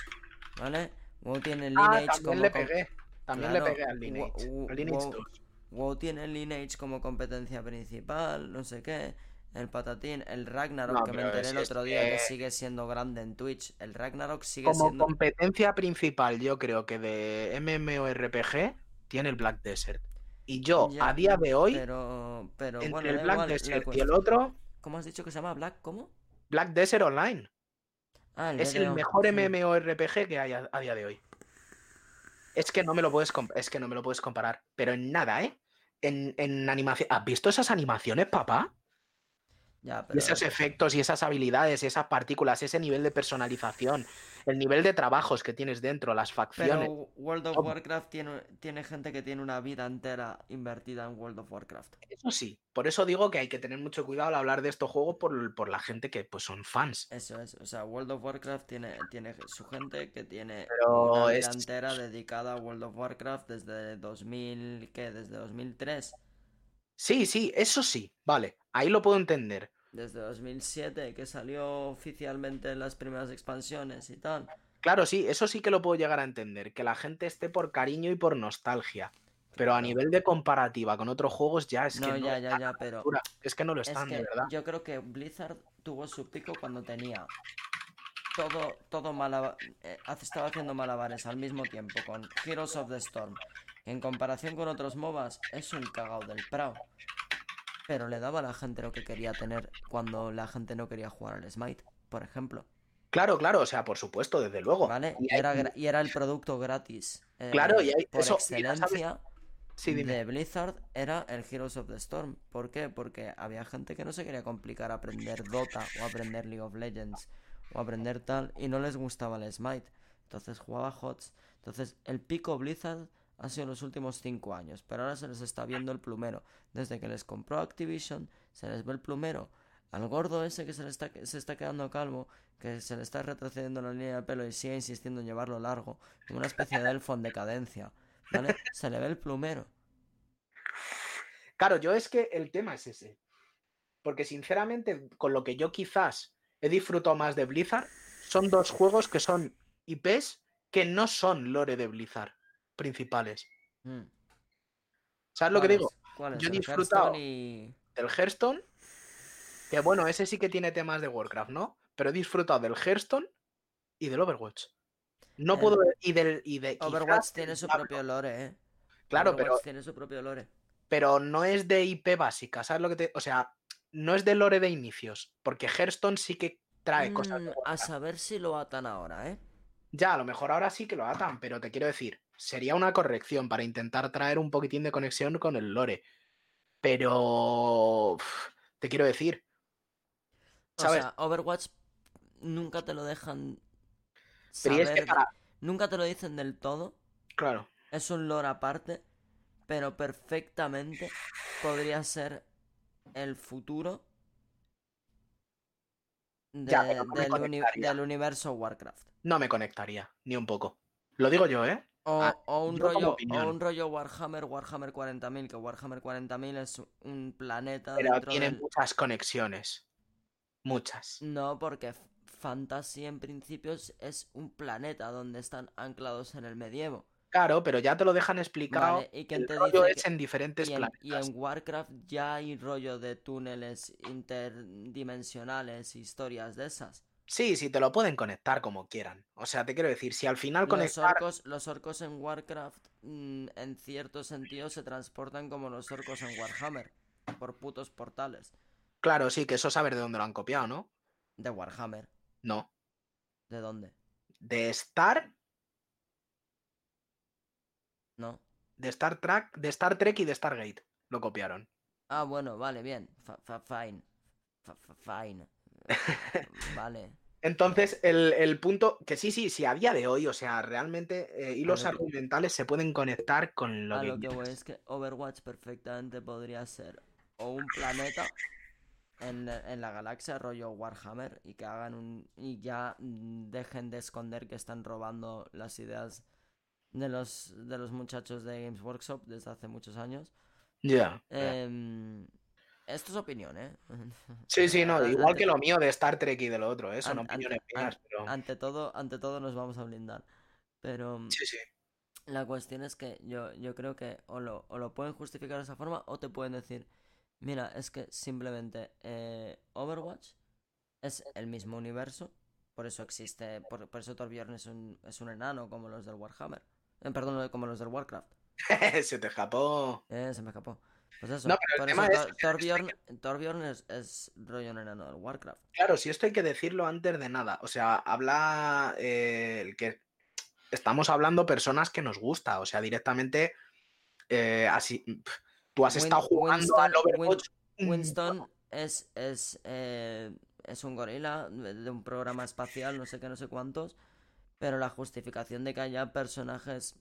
¿vale? WoW tiene el Ah, Lineage también como le pegué. También Claro, le pegué al Lineage. wo- al Lineage wow. 2. WoW tiene el Lineage como competencia principal, no sé qué. El patatín, el Ragnarok, No, que me enteré el otro día que que- sigue siendo grande en Twitch. El Ragnarok sigue Como siendo. competencia principal, yo creo que de MMORPG tiene el Black Desert. Y yo, Ya, a día de hoy, Pero, pero entre bueno, el Black igual, Desert y el otro, ¿Cómo has dicho que se llama Black? ¿Cómo? Black Desert Online. Ah, el Es el mejor. MMORPG que hay a, a día de hoy. Es que no me lo puedes es que no me lo puedes comparar, pero en nada, ¿eh? En, en animación. ¿Has visto esas animaciones, papá? Ya, Y pero. esos efectos y esas habilidades y esas partículas, ese nivel de personalización, el nivel de trabajos que tienes dentro, las facciones. Pero World of. Warcraft tiene, tiene gente que tiene una vida entera invertida en World of Warcraft. Eso sí, por eso digo que hay que tener mucho cuidado al hablar de estos juegos por, por la gente que pues son fans. Eso es, o sea, World of Warcraft tiene, tiene su gente que tiene Pero una vida es- entera dedicada a World of Warcraft desde 2000, ¿qué? Desde 2003, Sí, sí, eso sí, vale, ahí lo puedo entender. desde 2007 que salió oficialmente en las primeras expansiones y tal. Claro, sí, eso sí que lo puedo llegar a entender, que la gente esté por cariño y por nostalgia. Pero a nivel de comparativa con otros juegos ya es que No, no ya, ya, ya, pero. Es que no lo es están, de verdad. yo creo que Blizzard tuvo su pico cuando tenía todo, todo malaba- eh, estaba haciendo malabares al mismo tiempo con Heroes of the Storm. En comparación con otros MOBAs, es un cagao del prao. Pero le daba a la gente lo que quería tener cuando la gente no quería jugar al Smite, por ejemplo. Claro, claro, o sea, por supuesto, desde luego. ¿Vale? Y hay- era, y era el producto gratis. eh, Claro, y hay- por eso- excelencia Sí, de Blizzard era el Heroes of the Storm. ¿Por qué? Porque había gente que no se quería complicar a aprender Dota o aprender League of Legends o aprender tal y no les gustaba el Smite. Entonces jugaba HOTS. Entonces el pico Blizzard ha sido los últimos 5 años, pero ahora se les está viendo el plumero. Desde que les compró Activision, se les ve el plumero. Al gordo ese que se le está, se está quedando calvo, que se le está retrocediendo la línea de pelo y sigue insistiendo en llevarlo largo, como una especie de elfo en decadencia. ¿Vale? Se le ve el plumero. Claro, yo es que el tema es ese. Porque sinceramente, con lo que yo quizás he disfrutado más de Blizzard, son dos juegos que son IPs que no son lore de Blizzard principales. Mm. ¿Sabes lo que digo? Yo he disfrutado- y... Del Hearthstone, que bueno, ese sí que tiene temas de Warcraft, ¿no? Pero he disfrutado del Hearthstone y del Overwatch. No puedo. Y del. Y de, Overwatch tiene su propio lore, ¿eh? Claro, Overwatch pero, tiene su propio lore. pero no es de IP básica, ¿sabes lo que te.? O sea, no es de lore de inicios. Porque Hearthstone sí que trae cosas de Mm, a saber si lo atan ahora, ¿eh? Ya, a lo mejor ahora sí que lo atan, pero te quiero decir, sería una corrección para intentar traer un poquitín de conexión con el lore. Pero. Te quiero decir. O ¿Sabes? sea, Overwatch nunca te lo dejan Pero y es que saber, para. nunca te lo dicen del todo. Claro. Es un lore aparte, pero perfectamente podría ser el futuro de- no uni- del universo Warcraft. No me conectaría, ni un poco. Lo digo yo, ¿eh? O, Ah, o un rollo, o un rollo Warhammer, Warhammer 40.000, que Warhammer 40.000 es un planeta Pero tiene del... muchas conexiones. Muchas. No, porque Fantasy en principio es, un planeta donde están anclados en el medievo. Claro, pero ya te lo dejan explicado. Vale, ¿y el te rollo dice es que- en diferentes Y en, y planetas. en Warcraft ya hay rollo de túneles interdimensionales, historias de esas. Sí, sí, te lo pueden conectar como quieran. O sea, te quiero decir, si al final Los conectar. orcos, los orcos en Warcraft, mm, en cierto sentido, se transportan como los orcos en Warhammer, por putos portales. Claro, sí, que eso saber de dónde lo han copiado, ¿no? De Warhammer. No. ¿De dónde? De Star, ¿No? de Star Trek, de Star Trek y de Stargate. Lo copiaron. Ah, bueno, vale, bien. Fine. Fine. Eh, vale. Entonces, el, el punto, que sí, sí, sí, a día de hoy, o sea, realmente eh, hilos argumentales se pueden conectar con lo que lo que es que Overwatch perfectamente podría ser o un planeta en, en la galaxia rollo Warhammer y que hagan un y ya mm, dejen de esconder que están robando las ideas de los de los muchachos de Games Workshop desde hace muchos años. Ya. Em, esto es opinión, ¿eh? Sí, sí, no, Ante- igual que lo mío de Star Trek y de lo otro, ¿eh? son an- opiniones ante- mías, pero... ante todo, ante todo nos vamos a blindar. Pero Sí, sí. La cuestión es que yo, yo creo que o lo, o lo pueden justificar de esa forma o te pueden decir, mira, es que simplemente eh, Overwatch es el mismo universo, por eso existe, por, por eso Torbjorn es un, es un enano como los del Warhammer, Eh, perdón, como los del Warcraft, Se te escapó. Eh, se me escapó. Pues eso, No, pero el tema eso es- Torbjorn, Torbjorn es, es rollo enano del Warcraft. Claro, si esto hay que decirlo antes de nada. O sea, habla eh, el que estamos hablando personas que nos gusta. O sea, directamente eh, así. Tú has Win- estado jugando Winston- al Overwatch. Win- Winston es, es, eh, es un gorila de un programa espacial, no sé qué, no sé cuántos. Pero la justificación de que haya personajes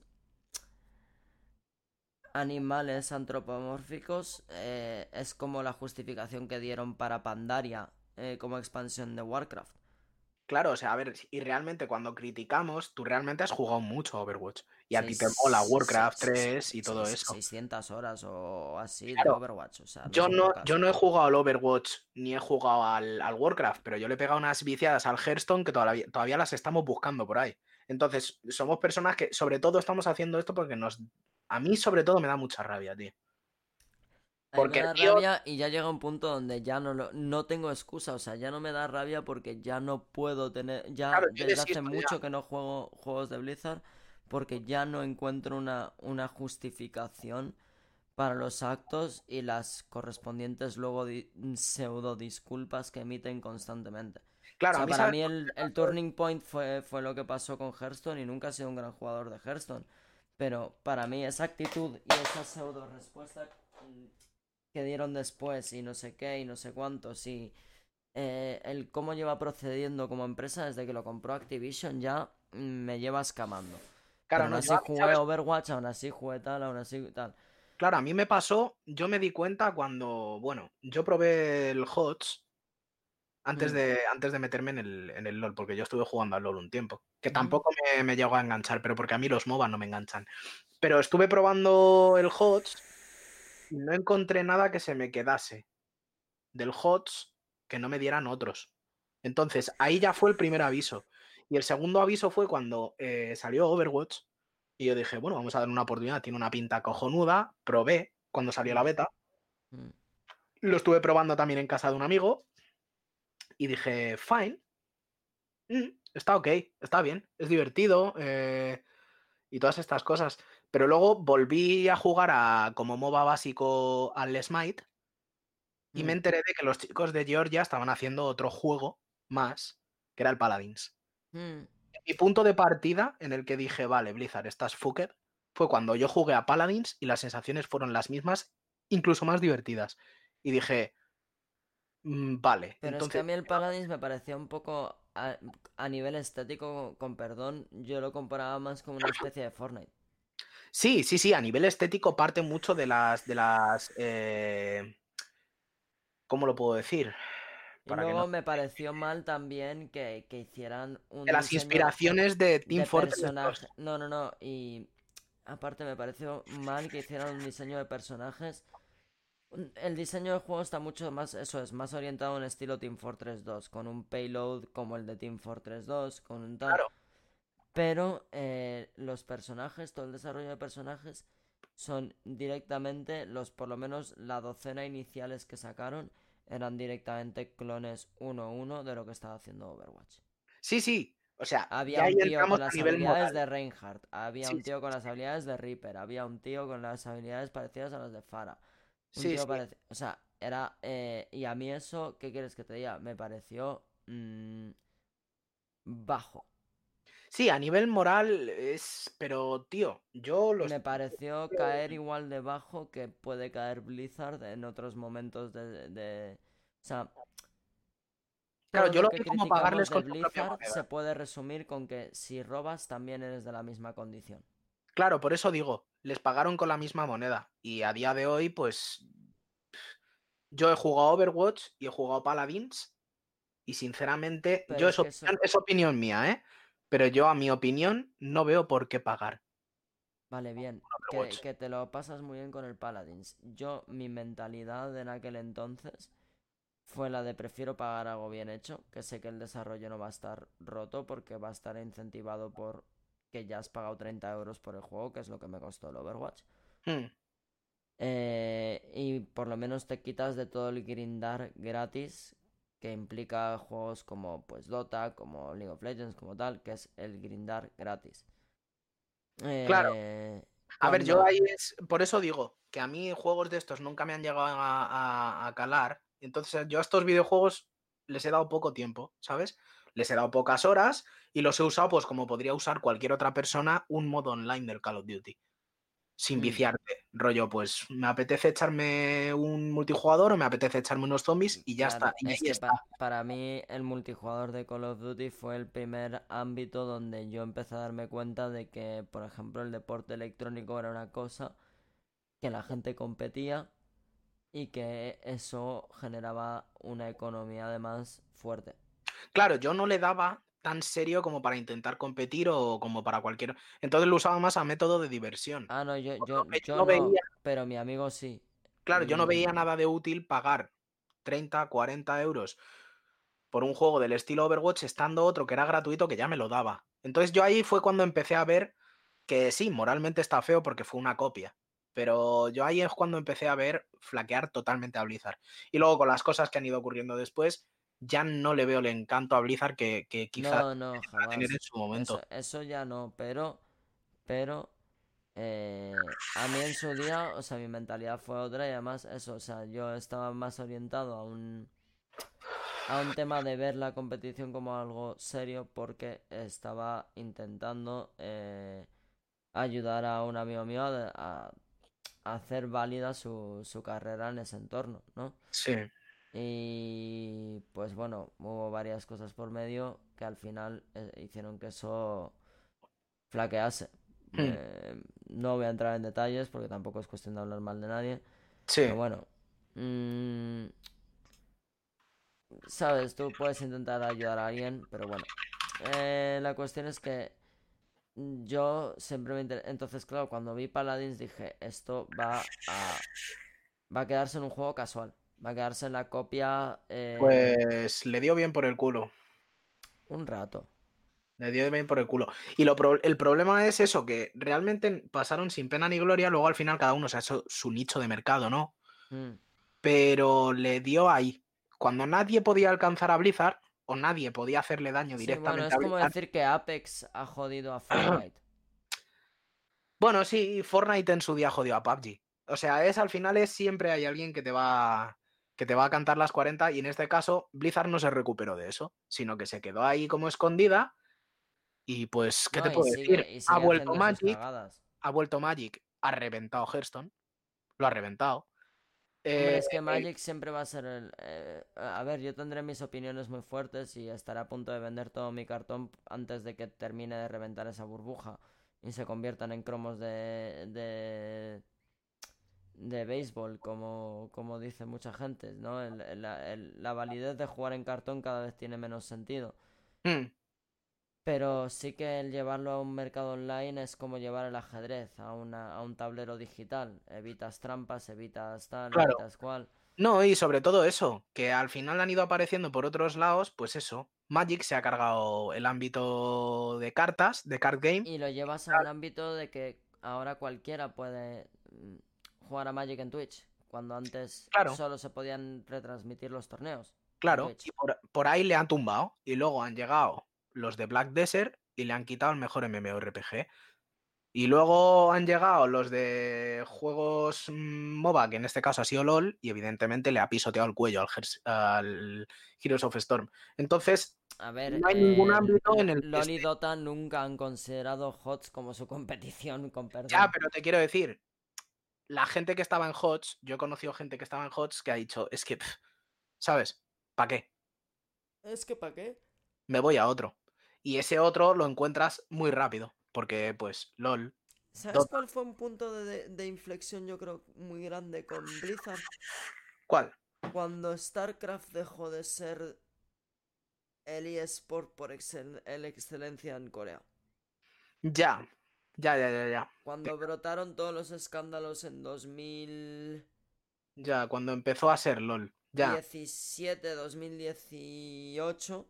animales antropomórficos eh, es como la justificación que dieron para Pandaria eh, como expansión de Warcraft. Claro, o sea, a ver, y realmente cuando criticamos, tú realmente has jugado mucho a Overwatch. Y a ti te mola Warcraft seis- 3 y todo eso. 600 horas o así de Claro, Overwatch. O sea, no Yo no, yo no he jugado al Overwatch ni he jugado al, al Warcraft, pero yo le he pegado unas viciadas al Hearthstone que todavía, todavía las estamos buscando por ahí. Entonces, somos personas que sobre todo estamos haciendo esto porque nos... A mí sobre todo me da mucha rabia, tío. Porque, me da tío- rabia y ya llega un punto donde ya no no tengo excusa, o sea, ya no me da rabia porque ya no puedo tener, ya Claro, desde hace ya. mucho que no juego juegos de Blizzard porque ya no encuentro una, una justificación para los actos y las correspondientes luego di- pseudo disculpas que emiten constantemente. Claro, o sea, mí, para ¿sabes mí el, el turning point fue, fue lo que pasó con Hearthstone y nunca he sido un gran jugador de Hearthstone. Pero para mí esa actitud y esa pseudo respuesta que dieron después y no sé qué y no sé cuántos y eh, el cómo lleva procediendo como empresa desde que lo compró Activision ya me lleva escamando. Claro, Pero aún así jugué ¿sabes? Overwatch, aún así jugué tal, aún así tal. Claro, a mí me pasó, yo me di cuenta cuando, bueno, yo probé el HOTS antes Mm. de, antes de meterme en el, en el LOL, porque yo estuve jugando al LOL un tiempo, que tampoco me, me llegó a enganchar, pero porque a mí los MOBA no me enganchan. Pero estuve probando el HOTS y no encontré nada que se me quedase del HOTS que no me dieran otros. Entonces, ahí ya fue el primer aviso. Y el segundo aviso fue cuando eh, salió Overwatch y yo dije, bueno, vamos a dar una oportunidad, tiene una pinta cojonuda, probé cuando salió la beta, lo estuve probando también en casa de un amigo y dije, fine, mm, está ok, está bien, es divertido eh, y todas estas cosas. Pero luego volví a jugar a, como MOBA básico al Smite y me Mm. enteré de que los chicos de Georgia estaban haciendo otro juego más, que era el Paladins. Mm. Mi punto de partida en el que dije, vale, Blizzard, estás fucked, fue cuando yo jugué a Paladins y las sensaciones fueron las mismas, incluso más divertidas. Y dije, "Mm, vale, Pero es que entonces, a mí el Paladins me parecía un poco a, a nivel estético, con perdón, yo lo comparaba más con una especie de Fortnite. sí, sí, sí, a nivel estético parte mucho de las, de las, eh, ¿cómo lo puedo decir? Para luego no- me pareció mal también que, que hicieran un de las inspiraciones de Team de Fortress 2. personaje. No, no, no. Y aparte me pareció mal que hicieran un diseño de personajes. El diseño del juego está mucho más, eso es, más orientado en estilo Team Fortress 2, con un payload como el de Team Fortress 2, con un tal. Claro. Pero eh, los personajes, todo el desarrollo de personajes, son directamente los, por lo menos la docena iniciales que sacaron, eran directamente clones 1-1 de lo que estaba haciendo Overwatch. Sí, sí. O sea, Había un tío con las habilidades moral. de Reinhardt, había Sí, un sí, tío con sí. las habilidades de Reaper, había un tío con las habilidades parecidas a las de Farah. Sí, O sea, era... eh, y a mí eso, ¿qué quieres que te diga? Me pareció... mm, bajo. Sí, a nivel moral es. Pero, tío, yo los. Me pareció caer igual de bajo que puede caer Blizzard en otros momentos de... de- O sea... Claro, yo lo que vi como pagarles con Blizzard se puede resumir con que si robas también eres de la misma condición. Claro, por eso digo, les pagaron con la misma moneda. Y a día de hoy, pues. Yo he jugado Overwatch y he jugado Paladins. Y sinceramente, Pero yo es que eso- opinión, es opinión mía, ¿eh? Pero yo, a mi opinión, no veo por qué pagar. Vale, bien, que te lo pasas muy bien con el Paladins. Yo, mi mentalidad en aquel entonces fue la de prefiero pagar algo bien hecho, que sé que el desarrollo no va a estar roto porque va a estar incentivado por que ya has pagado 30 euros por el juego, que es lo que me costó el Overwatch. Hmm, Eh, y por lo menos te quitas de todo el grindar gratis que implica juegos como pues Dota, como League of Legends, como tal, que es el grindar gratis. Claro. Eh, A ver, yo ahí es. Por eso digo que a mí juegos de estos nunca me han llegado a, a- a calar. Entonces, yo a estos videojuegos les he dado poco tiempo, ¿sabes? Les he dado pocas horas y los he usado, pues como podría usar cualquier otra persona, un modo online del Call of Duty. Sin Mm. viciarte. Rollo, pues me apetece echarme un multijugador o me apetece echarme unos zombies y ya Claro, está. Y es que está. pa- para mí el multijugador de Call of Duty fue el primer ámbito donde yo empecé a darme cuenta de que, por ejemplo, el deporte electrónico era una cosa que la gente competía y que eso generaba una economía además fuerte. Claro, yo no le daba tan serio como para intentar competir o como para cualquier. Entonces lo usaba más a método de diversión. Ah, no, yo, yo, yo no veía- pero mi amigo sí. Claro, yo no veía nada de útil pagar 30, 40 euros por un juego del estilo Overwatch, estando otro que era gratuito que ya me lo daba. Entonces yo ahí fue cuando empecé a ver que sí, moralmente está feo porque fue una copia. Pero yo ahí es cuando empecé a ver flaquear totalmente a Blizzard. Y luego con las cosas que han ido ocurriendo después, ya no le veo el encanto a Blizzard que, que quizás No, no, va a tener en su momento. Eso, eso ya no, pero, pero, eh, a mí en su día, o sea, mi mentalidad fue otra y además eso, o sea, yo estaba más orientado a un, a un tema de ver la competición como algo serio porque estaba intentando eh, ayudar a un amigo mío a, a- a hacer válida su, su carrera en ese entorno, ¿no? Sí. Y pues bueno, hubo varias cosas por medio que al final eh, hicieron que eso flaquease. Hmm. Eh, no voy a entrar en detalles porque tampoco es cuestión de hablar mal de nadie. Sí. Pero bueno, mm, sabes, tú puedes intentar ayudar a alguien, pero bueno. Eh, la cuestión es que yo siempre me inter- Entonces, claro, cuando vi Paladins dije, esto va a... Va a quedarse en un juego casual. Va a quedarse en la copia eh, Pues le dio bien por el culo. un rato. Le dio bien por el culo. Y lo pro- el problema es eso, que realmente pasaron sin pena ni gloria, luego al final cada uno se ha hecho su nicho de mercado, ¿no? Mm. Pero le dio ahí. Cuando nadie podía alcanzar a Blizzard, o nadie podía hacerle daño Sí, directamente bueno, es como decir que Apex ha jodido a Fortnite. Bueno, sí, Fortnite en su día jodió a PUBG. O sea, es al final es siempre hay alguien que te va que te va a cantar las 40 y en este caso Blizzard no se recuperó de eso, sino que se quedó ahí como escondida y pues, ¿qué No, te puedo sigue- decir? Ha vuelto Magic, ha vuelto Magic, ha reventado Hearthstone, lo ha reventado. Hombre, Eh, es que Magic siempre va a ser el... eh, a ver, yo tendré mis opiniones muy fuertes y estaré a punto de vender todo mi cartón antes de que termine de reventar esa burbuja y se conviertan en cromos de... de... de béisbol, como, como dice mucha gente, ¿no? El- el- la, el- la validez de jugar en cartón cada vez tiene menos sentido. hmm, Pero sí que el llevarlo a un mercado online es como llevar el ajedrez a, una, a un tablero digital. Evitas trampas, evitas tal, Claro. evitas cual. No, y sobre todo eso, que al final han ido apareciendo por otros lados, pues eso, Magic se ha cargado el ámbito de cartas, de card game. Y lo llevas a un ámbito de que ahora cualquiera puede mm, jugar a Magic en Twitch. cuando antes Claro. solo se podían retransmitir los torneos. Claro, y por, por ahí le han tumbado. Y luego han llegado los de Black Desert y le han quitado el mejor MMORPG. Y luego han llegado los de juegos mm, MOBA, que en este caso ha sido LOL, y evidentemente le ha pisoteado el cuello al, al Heroes of Storm. Entonces, A ver, No hay ningún eh, ámbito en el LoL y esté. Dota nunca han considerado HOTS como su competición, con perdón. ya, pero te quiero decir, la gente que estaba en HOTS, yo he conocido gente que estaba en HOTS que ha dicho, es que, ¿sabes? ¿Para qué? Es que ¿para qué? me voy a otro. Y ese otro lo encuentras muy rápido, porque pues LOL. ¿Sabes Dota. cuál fue un punto de, de- de inflexión, yo creo, muy grande con Blizzard? ¿Cuál? Cuando StarCraft dejó de ser el eSport por excel- el excelencia en Corea. Ya, ya, ya, ya, ya. Cuando brotaron todos los escándalos en 2017, Ya, cuando empezó a ser LOL. Ya, 2018,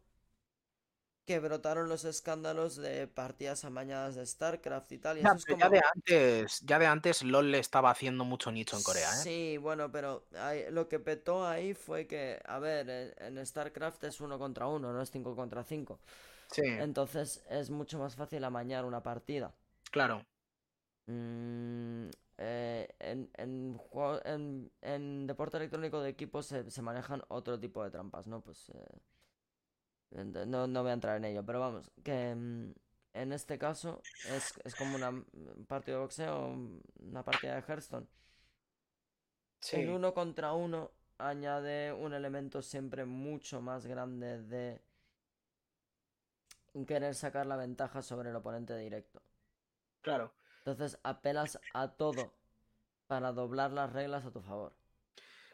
que brotaron los escándalos de partidas amañadas de StarCraft y tal. Y ya, eso es pero como... ya de antes, ya de antes LOL le estaba haciendo mucho nicho en Corea, ¿eh? Sí, bueno, pero lo que petó ahí fue que, a ver, en, en StarCraft es uno contra uno, no es cinco contra cinco. Sí, Entonces es mucho más fácil amañar una partida. Claro. Mm, eh, en, en, juego- en, en deporte electrónico de equipos se, se manejan otro tipo de trampas, ¿no? Pues eh, no, no voy a entrar en ello, pero vamos, que mm, en este caso es, es como una, un partido de boxeo, una partida de Hearthstone. Sí, El uno contra uno añade un elemento siempre mucho más grande de querer sacar la ventaja sobre el oponente directo. Claro. Entonces apelas a todo para doblar las reglas a tu favor.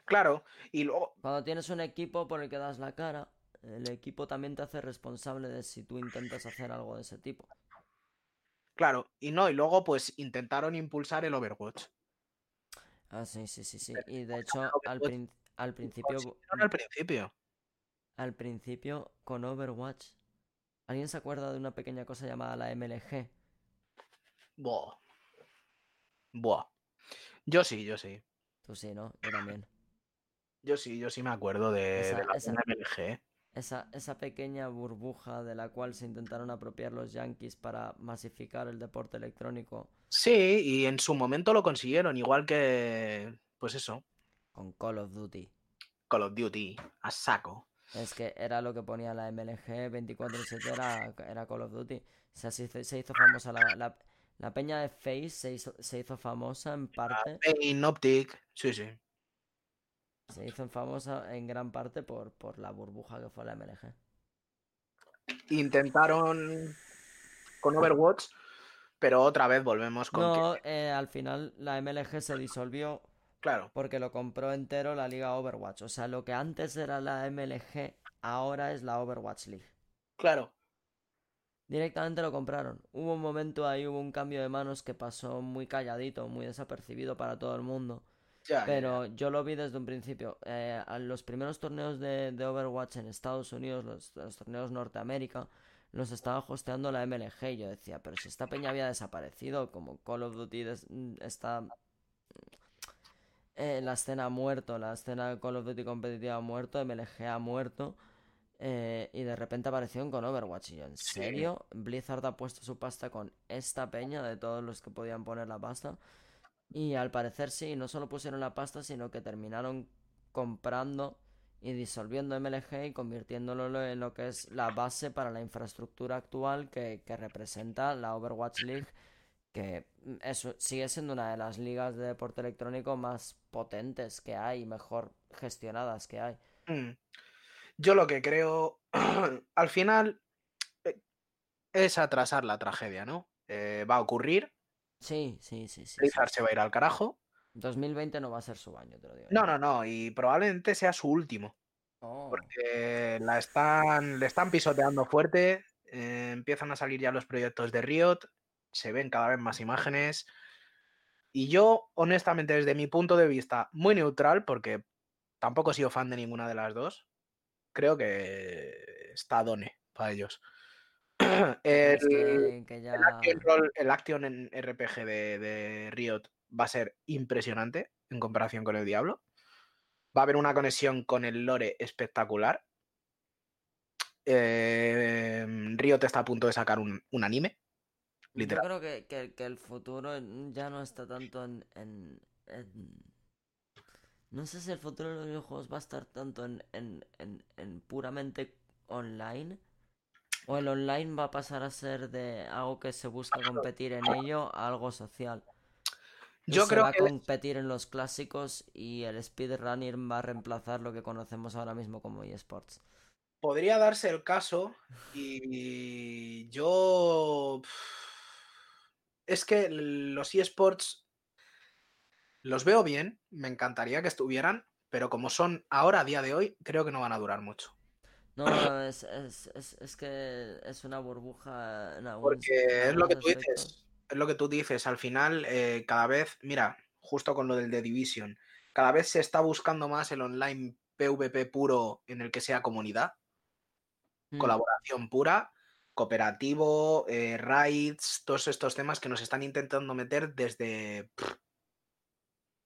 Claro, y luego, Cuando tienes un equipo por el que das la cara, el equipo también te hace responsable de si tú intentas hacer algo de ese tipo. claro, y no, y luego pues intentaron impulsar el Overwatch. Ah, sí, sí, sí, sí. Y de hecho, al, prin- al principio, al principio. al principio con Overwatch, ¿alguien se acuerda de una pequeña cosa llamada la MLG? Buah. Buah. Yo sí, yo sí. Tú sí, ¿no? Yo también. Yo sí, yo sí me acuerdo de, Esa- de la esa- MLG. ¿eh? Esa, esa pequeña burbuja de la cual se intentaron apropiar los yankees para masificar el deporte electrónico Sí, y en su momento lo consiguieron, igual que, pues eso, con Call of Duty. Call of Duty, a saco. Es que era lo que ponía la MLG 24-7, era, era Call of Duty. O sea, se hizo, se hizo famosa la, la, la peña de Face, se hizo, se hizo famosa en parte. Pain, Optic, sí, sí. Se hizo famosa en gran parte por, por la burbuja que fue la MLG. Intentaron con Overwatch, pero otra vez volvemos con No, que, eh, al final la MLG se disolvió claro, porque lo compró entero la liga Overwatch. O sea, lo que antes era la MLG, ahora es la Overwatch League. claro, Directamente lo compraron. Hubo un momento ahí, hubo un cambio de manos que pasó muy calladito, muy desapercibido para todo el mundo. Pero yo lo vi desde un principio. Eh, a los primeros torneos de, de Overwatch en Estados Unidos, los, los torneos Norteamérica, los estaba hosteando la MLG. Y yo decía, pero si esta peña había desaparecido, como Call of Duty des- está. eh, la escena ha muerto, la escena de Call of Duty competitiva ha muerto, MLG ha muerto. Eh, y de repente aparecieron con Overwatch. Y yo, ¿en Sí. serio? Blizzard ha puesto su pasta con esta peña de todos los que podían poner la pasta. Y al parecer sí, no solo pusieron la pasta, sino que terminaron comprando y disolviendo MLG y convirtiéndolo lo- en lo que es la base para la infraestructura actual que, que representa la Overwatch League, que mm, eso sigue siendo una de las ligas de deporte electrónico más potentes que hay, mejor gestionadas que hay. Mm. Yo lo que creo, al final, eh, es atrasar la tragedia, ¿no? Eh, va a ocurrir, Sí, sí, sí, sí. se va a ir al carajo. 2020 no va a ser su año, te lo digo. No, no, no, y probablemente sea su último. Oh, porque la están, le están pisoteando fuerte, eh, empiezan a salir ya los proyectos de Riot, se ven cada vez más imágenes. Y yo, honestamente, desde mi punto de vista, muy neutral, porque tampoco he sido fan de ninguna de las dos, creo que está Done para ellos. ¿tú crees El, que, que el action, role- el action en RPG de, de Riot va a ser impresionante en comparación con el Diablo. Va a haber una conexión con el lore espectacular. Eh, Riot está a punto de sacar un, un anime. Literal. Yo creo que, que- que el futuro ya no está tanto en, en- en- No sé si el futuro de los videojuegos va a estar tanto en, en, en, en puramente online. O el online va a pasar a ser de algo que se busca competir en ello a algo social. Yo se creo va a que competir en los clásicos y el speedrunning va a reemplazar lo que conocemos ahora mismo como eSports. podría darse el caso y yo... Es que los eSports los veo bien, me encantaría que estuvieran, pero como son ahora, a día de hoy, creo que no van a durar mucho. No, no, es, es, es, es que es una burbuja en Porque en es lo que tú dices, es lo que tú dices, al final eh, cada vez, mira, justo con lo del The Division, cada vez se está buscando más el online PvP puro en el que sea comunidad, Mm. colaboración pura, cooperativo, eh, raids, todos estos temas que nos están intentando meter desde, pff,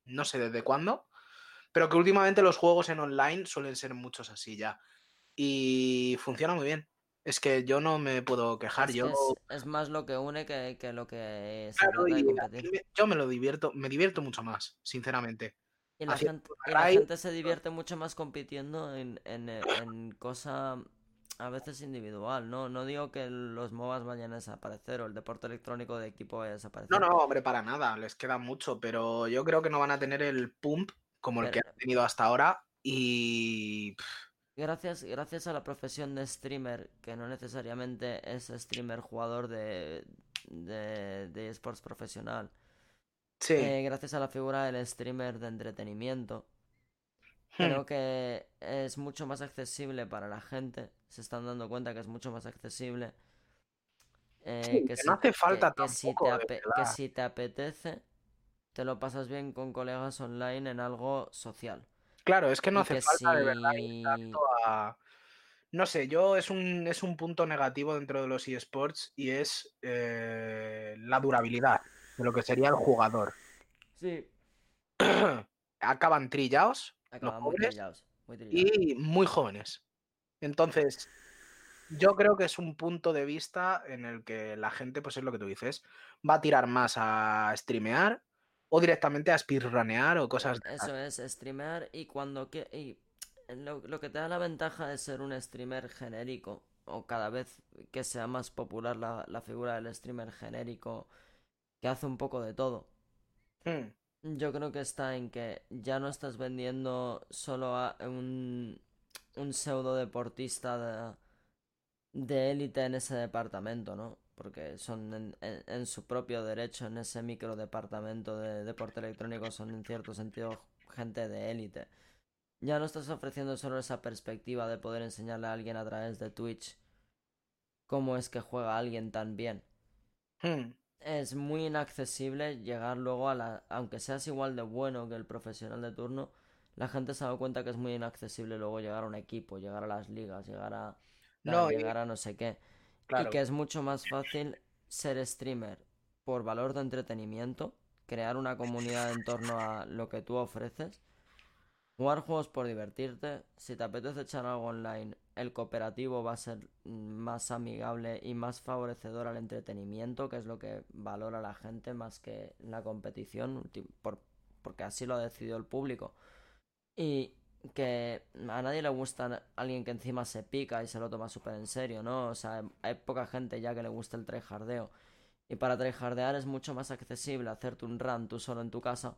no sé desde cuándo, pero que últimamente los juegos en online suelen ser muchos así ya. Y funciona muy bien. Es que yo no me puedo quejar, Es yo... que es, es más lo que une que, que lo que se Claro, y competir. yo me lo divierto, me divierto mucho más, sinceramente. Y la gente, y la gente se divierte mucho más compitiendo en, en, en cosa a veces individual, ¿no? No digo que los MOBAs vayan a desaparecer o el deporte electrónico de equipo vaya a No, desaparecer. no, hombre, para nada, les queda mucho, pero yo creo que no van a tener el pump como el que han tenido hasta ahora y Gracias, gracias a la profesión de streamer, que no necesariamente es streamer jugador de, de, de esports profesional. sí. Eh, gracias a la figura del streamer de entretenimiento. Creo que es mucho más accesible para la gente. Se están dando cuenta que es mucho más accesible. eh, Sí, que si, no hace que- falta que si te que si apetece, te lo pasas bien con colegas online en algo social. Claro, es que no y hace que falta de verdad ir si- tanto a... No sé, yo es un, es un punto negativo dentro de los eSports y es eh, la durabilidad de lo que sería el jugador. Sí, Acaban trillados acaban los muy pobres trillados, muy trillados. y muy jóvenes. Entonces, yo creo que es un punto de vista en el que la gente, pues es lo que tú dices, va a tirar más a streamear o directamente a speedrunear o cosas de Eso es, streamear y cuando que y lo, lo que te da la ventaja de ser un streamer genérico, o cada vez que sea más popular la, la figura del streamer genérico que hace un poco de todo. Hmm, Yo creo que está en que ya no estás vendiendo solo a un, un pseudo deportista de, élite en ese departamento, ¿no? Porque son en, en- en su propio derecho, en ese micro departamento de deporte electrónico, son en cierto sentido gente de élite. Ya no estás ofreciendo solo esa perspectiva de poder enseñarle a alguien a través de Twitch cómo es que juega alguien tan bien hmm. Es muy inaccesible llegar luego a la... Aunque seas igual de bueno que el profesional de turno, la gente se ha dado cuenta que es muy inaccesible luego llegar a un equipo, llegar a las ligas, llegar a... No, y- llegar a no sé qué. Claro. Y que es mucho más fácil ser streamer por valor de entretenimiento, crear una comunidad en torno a lo que tú ofreces, jugar juegos por divertirte, si te apetece echar algo online, el cooperativo va a ser más amigable y más favorecedor al entretenimiento, que es lo que valora la gente más que la competición, por- porque así lo ha decidido el público. Y que a nadie le gusta alguien que encima se pica y se lo toma súper en serio, ¿no? O sea, hay poca gente ya que le gusta el tryhardeo. Y para tryhardear es mucho más accesible hacerte un run tú solo en tu casa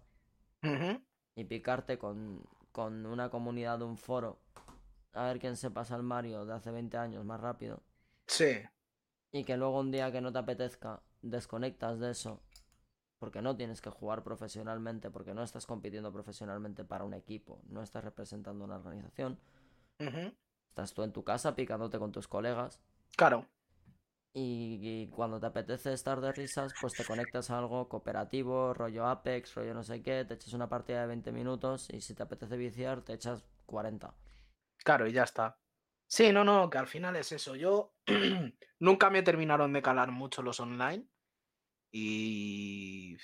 y picarte con, con una comunidad de un foro a ver quién se pasa el Mario de hace 20 años más rápido. Sí. Y que luego un día que no te apetezca, desconectas de eso. Porque no tienes que jugar profesionalmente, porque no estás compitiendo profesionalmente para un equipo, no estás representando una organización. Estás tú en tu casa picándote con tus colegas. Claro. Y, cuando te apetece estar de risas, pues te conectas a algo cooperativo, rollo Apex, rollo no sé qué, te echas una partida de 20 minutos y si te apetece viciar, te echas 40. Claro, y ya está. Sí, no, no, que al final es eso. Yo nunca me terminaron de calar mucho los online y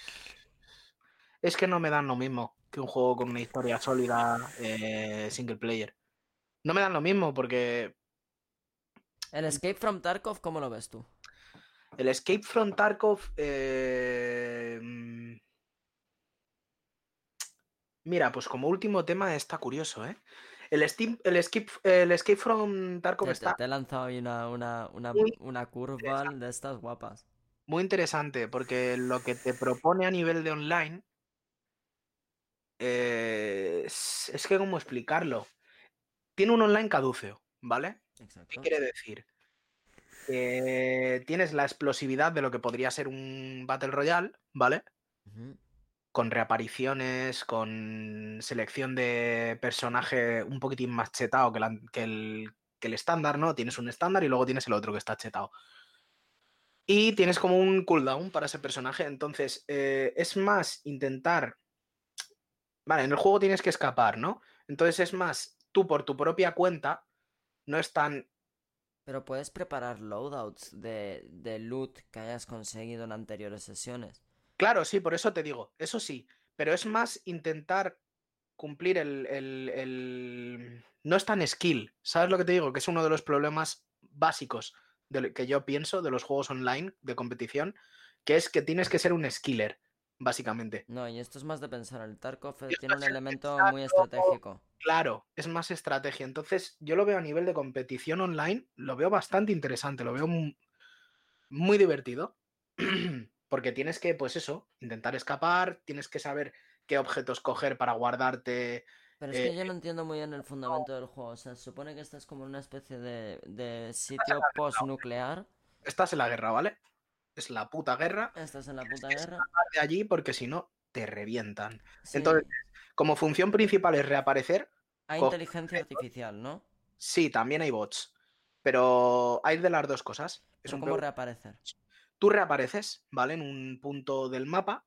es que no me dan lo mismo que un juego con una historia sólida eh, single player. No me dan lo mismo porque ¿El Escape from Tarkov cómo lo ves tú? el Escape from Tarkov... eh, mm, Mira, pues como último tema está curioso, ¿eh? El, Steam- el, escape, el Escape from Tarkov Te, está te he lanzado ahí una, una, una, una curva de estas guapas. muy interesante porque lo que te propone a nivel de online eh, es, es que cómo explicarlo. Tiene un online caduceo, ¿vale? ¿Qué quiere decir? Que tienes la explosividad de lo que podría ser un Battle Royale, ¿vale? Con reapariciones, con selección de personaje un poquitín más chetado que, la- que el, que el estándar, ¿no? Tienes un estándar y luego tienes el otro que está chetado. Y tienes como un cooldown para ese personaje. Entonces, eh, es más intentar. Vale, en el juego tienes que escapar, ¿no? Entonces es más, tú por tu propia cuenta, no es tan. Pero puedes preparar loadouts de, de loot que hayas conseguido en anteriores sesiones. Claro, sí, por eso te digo, eso sí, pero es más intentar cumplir el, el- el- No es tan skill, ¿sabes lo que te digo? Que es uno de los problemas básicos de lo que yo pienso de los juegos online de competición, que es que tienes que ser un skiller, básicamente. No, y esto es más de pensar. El Tarkov eh, tiene un elemento muy estratégico. Claro, es más estrategia. Entonces, yo lo veo a nivel de competición online, lo veo bastante interesante, lo veo mu- muy divertido. Porque tienes que, pues eso, intentar escapar, tienes que saber qué objetos coger para guardarte. Pero es eh, que yo no entiendo muy bien el fundamento del juego. O sea, se supone que estás como en una especie de, de sitio post-nuclear. Estás en la guerra, ¿vale? Es la puta guerra. Estás en la puta guerra. de allí porque si no, te revientan. Sí, Entonces, como función principal es reaparecer, hay inteligencia artificial, ¿no? sí, también hay bots. Pero hay de las dos cosas. Es un ¿cómo pro- reaparecer? Tú reapareces, ¿vale? En un punto del mapa,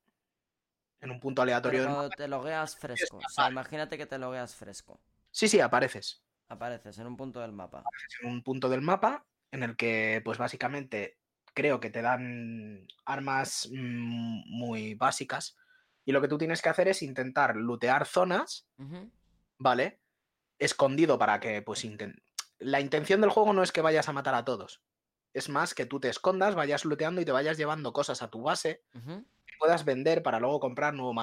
en un punto aleatorio Pero del mapa. te logueas fresco. O sea, imagínate que te logueas fresco. Sí, sí, apareces. Apareces en un punto del mapa. En un punto del mapa en el que, pues básicamente, creo que te dan armas mm, muy básicas. Y lo que tú tienes que hacer es intentar lootear zonas. ¿vale? Escondido para que, pues, inten- la intención del juego no es que vayas a matar a todos. Es más que tú te escondas, vayas looteando y te vayas llevando cosas a tu base que puedas vender para luego comprar nuevo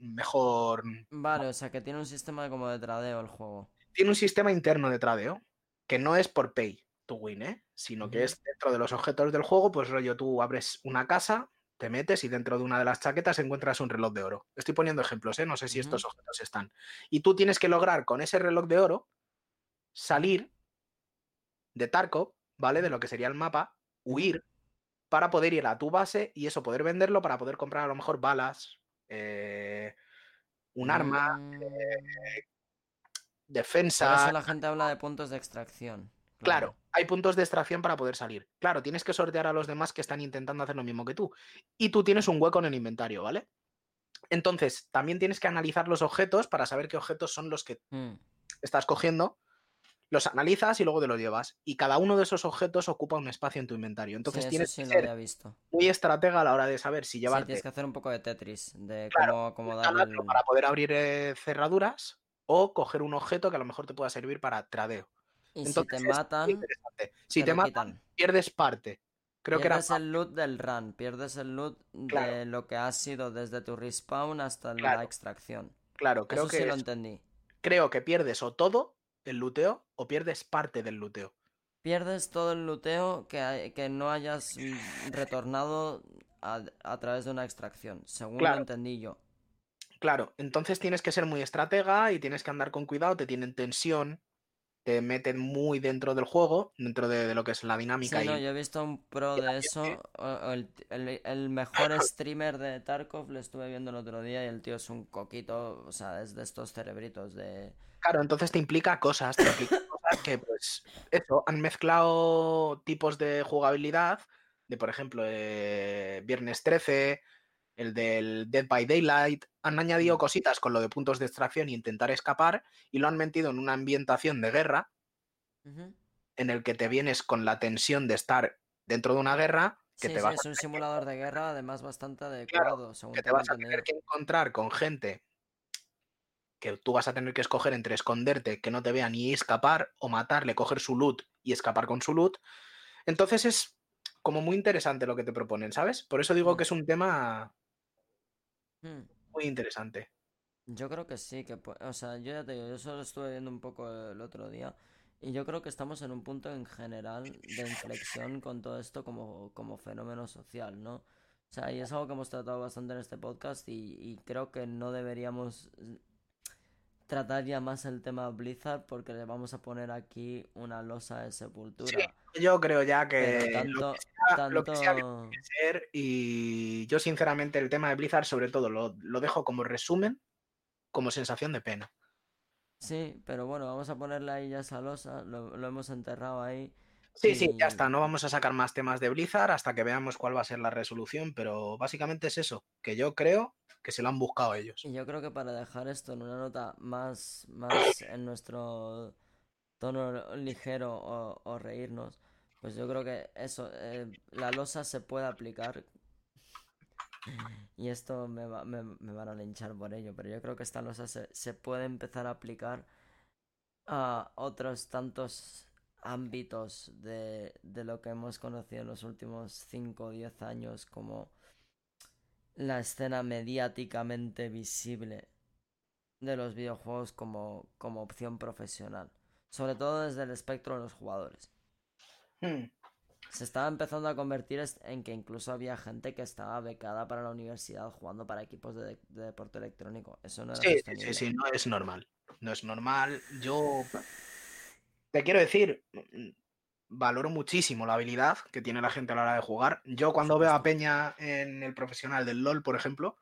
mejor Vale, o sea que tiene un sistema como de tradeo el juego. tiene un sistema interno de tradeo que no es por pay to win, ¿eh? sino que es dentro de los objetos del juego, pues rollo, tú abres una casa, te metes y dentro de una de las chaquetas encuentras un reloj de oro. Estoy poniendo ejemplos, ¿eh? no sé si estos objetos están. Y tú tienes que lograr con ese reloj de oro salir de Tarkov, ¿vale? De lo que sería el mapa, huir para poder ir a tu base y eso, poder venderlo para poder comprar a lo mejor balas, eh, un arma, Mm, Por defensa. eso la gente habla de puntos de extracción. Claro, hay puntos de extracción para poder salir. Claro, tienes que sortear a los demás que están intentando hacer lo mismo que tú. Y tú tienes un hueco en el inventario, ¿vale? Entonces, también tienes que analizar los objetos para saber qué objetos son los que Mm, estás cogiendo. Los analizas y luego te los llevas. Y cada uno de esos objetos ocupa un espacio en tu inventario. Entonces sí, tienes sí que ser visto. muy estratega a la hora de saber si Sí, llevarte tienes que hacer un poco de Tetris, de Claro, cómo el... para poder abrir eh, cerraduras o coger un objeto que a lo mejor te pueda servir para tradeo. Y si te matan. Si te matan, quitan. pierdes parte. Creo que era Pierdes el loot del run, pierdes el loot Claro. de lo que has sido desde tu respawn hasta Claro. la extracción. Claro, creo Eso que sí lo entendí. creo que pierdes o todo el luteo o pierdes parte del luteo. Pierdes todo el looteo que, hay- que no hayas retornado a, a través de una extracción, según Claro. lo entendí yo. Claro, entonces tienes que ser muy estratega y tienes que andar con cuidado, te tienen tensión, te meten muy dentro del juego, dentro de, de lo que es la Sí, dinámica. no, y yo he visto un pro de eso. el- el mejor streamer de Tarkov lo estuve viendo el otro día y el tío es un coquito, o sea, es de estos cerebritos de... Claro, entonces te implica cosas, te implica cosas que, pues, eso, han mezclado tipos de jugabilidad, de por ejemplo, eh, Viernes 13, el del Dead by Daylight, han añadido Mm. cositas con lo de puntos de extracción e intentar escapar, y lo han metido en una ambientación de guerra, en el que te vienes con la tensión de estar dentro de una guerra, Que Sí, te sí, vas es un simulador de guerra, además bastante Claro, adecuado, según que te vas a tener que encontrar con gente que tú vas a tener que escoger entre esconderte, que no te vean y escapar, o matarle, coger su loot y escapar con su loot. Entonces es como muy interesante lo que te proponen, ¿sabes? Por eso digo que es un tema Mm. muy interesante. Yo creo que sí, que o sea, yo ya te digo, yo solo estuve viendo un poco el otro día y yo creo que estamos en un punto en general de inflexión con todo esto como, como fenómeno social, ¿no? O sea, y es algo que hemos tratado bastante en este podcast y, y creo que no deberíamos tratar ya más el tema Blizzard porque le vamos a poner aquí una losa de sepultura. Yo creo ya que lo tanto, que sea, lo que sea tanto... que ser y yo sinceramente el tema de Blizzard sobre todo lo, lo dejo como resumen, como sensación de pena. Sí, pero bueno, vamos a ponerle ahí ya esa losa, lo, lo hemos enterrado ahí. Sí, sí, ya está. No vamos a sacar más temas de Blizzard hasta que veamos cuál va a ser la resolución, pero básicamente es eso, que yo creo que se lo han buscado ellos. Y yo creo que para dejar esto en una nota más, más en nuestro tono ligero o, o reírnos, pues yo creo que eso, eh, la losa se puede aplicar. Y esto me, va- me, me van a linchar por ello, pero yo creo que esta losa se, se puede empezar a aplicar a otros tantos ámbitos de, de lo que hemos conocido en los últimos 5 o 10 años como la escena mediáticamente visible de los videojuegos como, como opción profesional. Sobre todo desde el espectro de los jugadores. Hmm. Se estaba empezando a convertir en que incluso había gente que estaba becada para la universidad jugando para equipos de, de deporte electrónico. Eso no era Sí, sí, sostenible. sí, sí, no es normal. No es normal. Yo te quiero decir, mm, valoro muchísimo la habilidad que tiene la gente a la hora de jugar. Yo cuando veo a. Peña en el profesional del LOL, por ejemplo,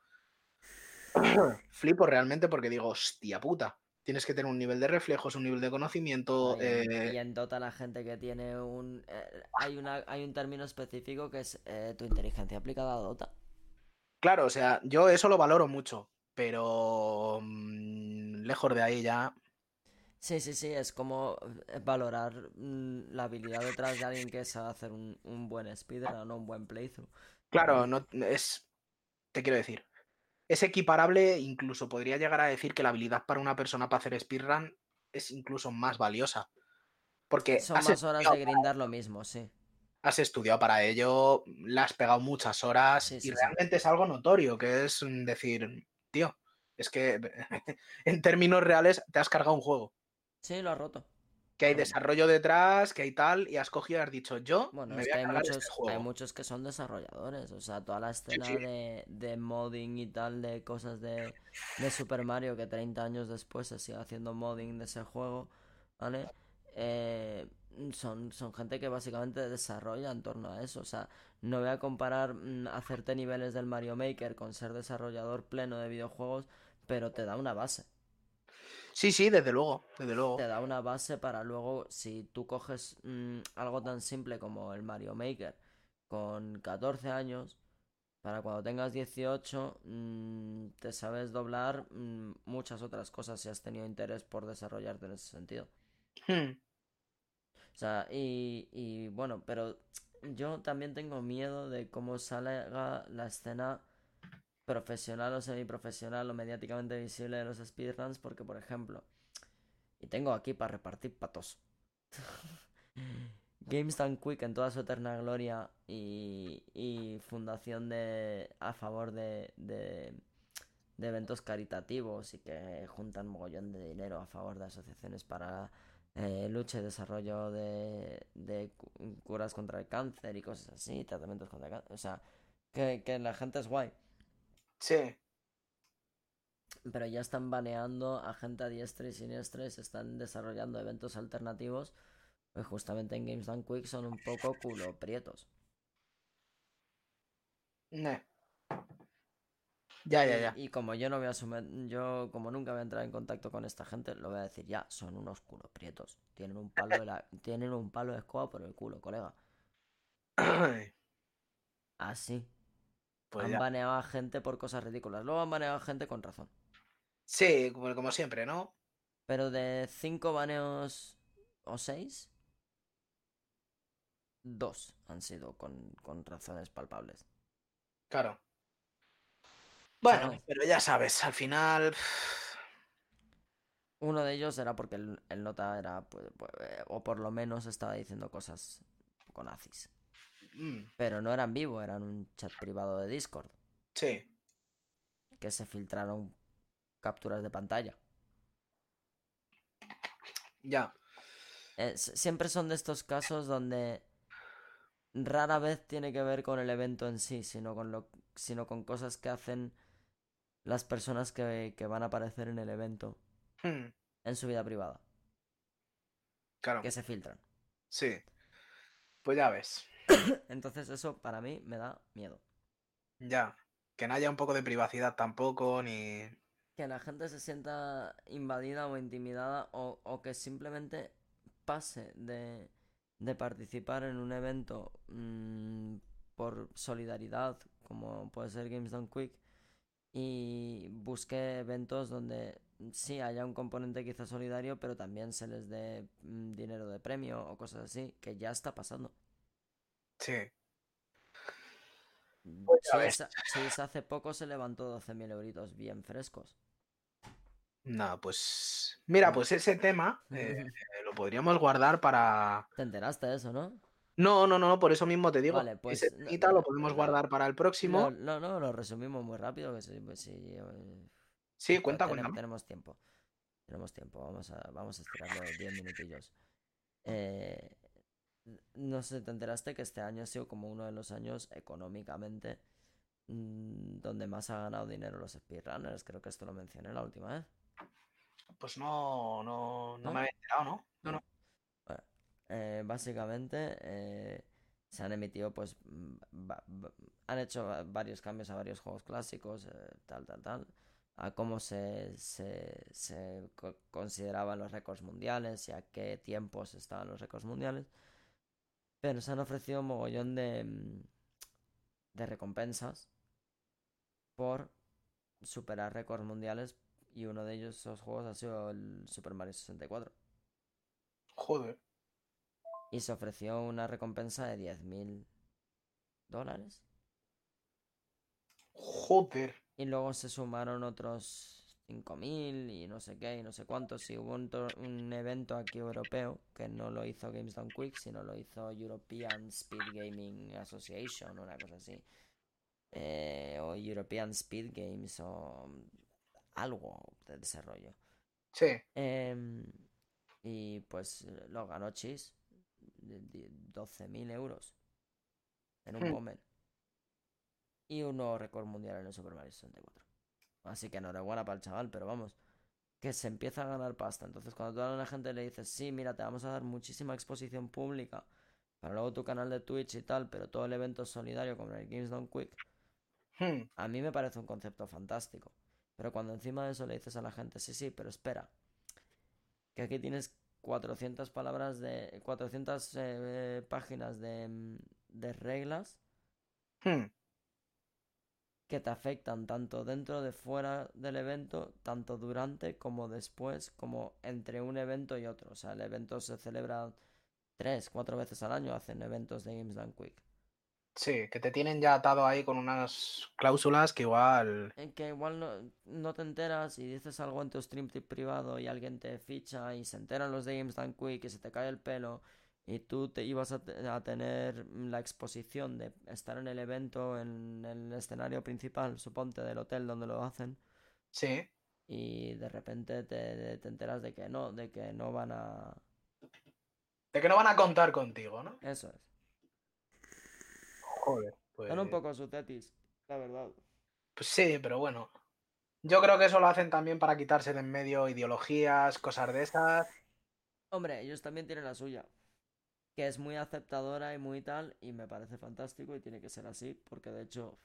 flipo realmente porque digo, hostia puta, tienes que tener un nivel de reflejos, un nivel de conocimiento. No, y, en, eh, y en Dota la gente que tiene un... eh, hay, una, hay un término específico que es eh, tu inteligencia aplicada a Dota. Claro, o sea, yo eso lo valoro mucho, pero mm, lejos de ahí ya. Sí, sí, sí, es como eh, valorar mm, la habilidad detrás de alguien que sabe hacer un, un buen speedrun o un buen playthrough. Claro, no es. Te quiero decir. Es equiparable, incluso podría llegar a decir que la habilidad para una persona para hacer speedrun es incluso más valiosa. Porque Son has más horas de grindar lo mismo, sí. has estudiado para ello, le has pegado muchas horas Sí, y sí, sí. realmente es algo notorio, que es mm, decir, tío, es que en términos reales te has cargado un juego. Sí, lo ha roto. Que hay desarrollo detrás, que hay tal, y has cogido y has dicho, yo Bueno, me es voy que a hay muchos, este hay muchos que son desarrolladores, o sea, toda la escena sí. de, de modding y tal, de cosas de, de Super Mario que 30 años después se sigue haciendo modding de ese juego, ¿vale? Eh, son, son gente que básicamente desarrolla en torno a eso, o sea, no voy a comparar mm, hacerte niveles del Mario Maker con ser desarrollador pleno de videojuegos, pero te da una base. Sí, sí, desde luego, desde luego. te da una base para luego, si tú coges mm, algo tan simple como el Mario Maker con 14 años, para cuando tengas 18, mm, te sabes doblar mm, muchas otras cosas si has tenido interés por desarrollarte en ese sentido. Hmm. O sea, y, y bueno, pero yo también tengo miedo de cómo salga la escena profesional o semiprofesional o mediáticamente visible de los speedruns, porque por ejemplo, y tengo aquí para repartir patos. Games Quick en toda su eterna gloria y, y fundación de a favor de, de, eventos caritativos y que juntan mogollón de dinero a favor de asociaciones para eh, lucha y desarrollo de, de cu- curas contra el cáncer y cosas así, tratamientos contra el cáncer. O sea, que la gente es guay. Sí. Pero ya están baneando a gente a diestra y siniestra y se están desarrollando eventos alternativos. Pues justamente en Games Done Quick son un poco culo prietos. Ne. Ya, ya, Y- ya. Y, como yo no voy a asumir, yo como nunca voy a entrar en contacto con esta gente, lo voy a decir ya, son unos culo prietos. Tienen un palo de la, tienen un palo de escoba por el culo, colega. Así. Pues han ya. baneado a gente por cosas ridículas. Luego han baneado a gente con razón. Sí, como, como siempre, ¿no? Pero de cinco baneos o seis, dos han sido con, con razones palpables. Claro. Bueno, pero ya sabes, al final. Uno de ellos era porque el, el nota era, pues, pues, eh, o por lo menos estaba diciendo cosas poco nazis. Mm, Pero no eran vivo, eran un chat privado de Discord, sí, que se filtraron capturas de pantalla. ya. Eh, siempre son de estos casos donde rara vez tiene que ver con el evento en sí, sino con lo, sino con cosas que hacen las personas que, que van a aparecer en el evento mm, en su vida privada, claro, que se filtran. sí. Pues ya ves. Entonces eso para mí me da miedo. Ya. Que no haya un poco de privacidad tampoco, ni. Que la gente se sienta invadida o intimidada o, o que simplemente pase de, de participar en un evento mm, por solidaridad, como puede ser Games Done Quick, y busque eventos donde sí haya un componente quizá solidario, pero también se les dé mm, dinero de premio o cosas así, que ya está pasando. Sí. Pues Chase hace poco se levantó 12.000 euritos bien frescos. No, pues. Mira, pues ese tema eh, lo podríamos guardar para. ¿Te enteraste de eso, no? No, no, no, por eso mismo te digo. Vale, pues, ese no- lo podemos no- guardar para el próximo. No, no, no, lo resumimos muy rápido, que sí, pues sí, eh, Sí, cuenta, tenem- cuéntame. tenemos tiempo. Tenemos tiempo, vamos a, vamos a estirarlo 10 minutillos. Eh, no sé, te enteraste que este año ha sido como uno de los años económicamente mm, donde más ha ganado dinero los speedrunners. Creo que esto lo mencioné la última vez. Pues no, no, no ¿No? me había enterado, ¿no? No, no. Bueno, eh, básicamente eh, se han emitido, pues, mm, han hecho va- varios cambios a varios juegos clásicos, eh, tal, tal, tal, a cómo se, se, se co- consideraban los récords mundiales y a qué tiempos estaban los récords mundiales. Pero se han ofrecido un mogollón de, mm, de recompensas por superar récords mundiales y uno de ellos, esos juegos, ha sido el Super Mario 64. Joder. Y se ofreció una recompensa de 10.000 dólares. Joder. Y luego se sumaron otros 5.000 y no sé qué y no sé cuántos. Y hubo un, evento aquí europeo que no lo hizo Games Done Quick, sino lo hizo European Speed Gaming Association, una cosa así. Eh, o European Speed Games o algo de desarrollo. Sí. Em, y pues lo ganó Chis. de- de 12.000 euros. En un Hmm. moment. Y un nuevo récord mundial en el Super Mario 64. Así que enhorabuena para el chaval, pero vamos. Que se empieza a ganar pasta. Entonces cuando tú a la gente le dices, sí, mira, te vamos a dar muchísima exposición pública. Para luego tu canal de Twitch y tal, pero todo el evento es solidario como el Games Done Quick. Hmm, A mí me parece un concepto fantástico. Pero cuando encima de eso le dices a la gente, sí, sí, pero espera. Que aquí tienes 400 palabras de... 400 eh, páginas de, mm, de reglas hmm. Que te afectan tanto dentro de fuera del evento, tanto durante como después, como entre un evento y otro. O sea, el evento se celebra tres, cuatro veces al año, hacen eventos de Games Done Quick. Sí, que te tienen ya atado ahí con unas cláusulas que igual. Que igual no, no te enteras y dices algo en tu stream privado y alguien te ficha y se enteran los de Games Done Quick y se te cae el pelo y tú te ibas a, te- a tener la exposición de estar en el evento, en el escenario principal, suponte, del hotel donde lo hacen Sí. y de repente te, te enteras de que no, de que no van a... De que no van a contar contigo, ¿no? Eso es. Joder. Pues, Son un poco sucetis, la verdad. pues sí, pero bueno. Yo creo que eso lo hacen también para quitarse de en medio ideologías, cosas de esas. Hombre, ellos también tienen la suya. Que es muy aceptadora y muy tal, y me parece fantástico y tiene que ser así, porque de hecho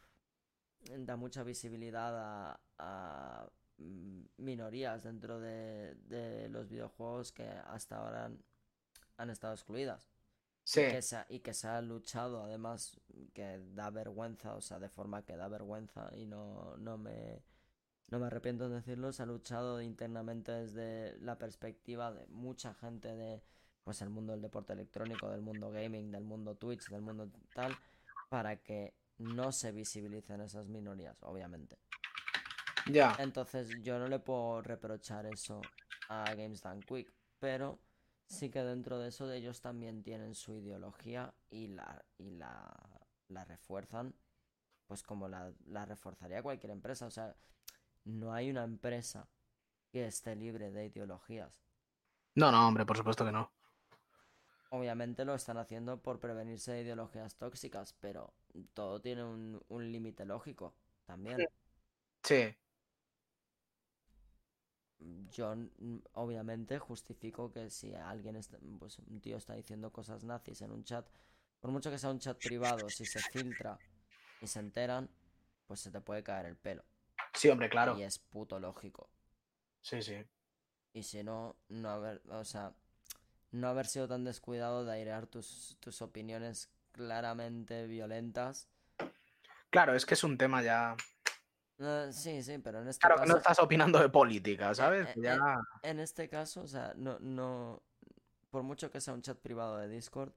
da mucha visibilidad a, a, mm, minorías dentro de, de los videojuegos que hasta ahora han, han estado excluidas. Sí. que se y que se ha luchado además que da vergüenza, o sea, de forma que da vergüenza y no, no me no me arrepiento en decirlo, se ha luchado internamente desde la perspectiva de mucha gente de pues el mundo del deporte electrónico, del mundo gaming, del mundo Twitch, del mundo tal, para que no se visibilicen esas minorías, obviamente. Ya. Entonces yo no le puedo reprochar eso a Games Done Quick, pero sí que dentro de eso de ellos también tienen su ideología y la, y la, la refuerzan, pues como la, la reforzaría cualquier empresa. O sea, no hay una empresa que esté libre de ideologías. No, no, hombre, por supuesto que no. Obviamente lo están haciendo por prevenirse de ideologías tóxicas, pero todo tiene un, un límite lógico también. Sí. Yo obviamente justifico que si alguien está, pues un tío está diciendo cosas nazis en un chat, por mucho que sea un chat privado, si se filtra y se enteran, pues se te puede caer el pelo. Sí, hombre, claro. Y es puto lógico. Sí, sí. Y si no, no haber, o sea, no haber sido tan descuidado de airear tus, tus opiniones claramente violentas. Claro, es que es un tema ya. Sí, sí, pero en este Claro, que caso. no estás opinando de política, ¿sabes? eh, Ya. eh, En este caso, o sea, no, no. Por mucho que sea un chat privado de Discord,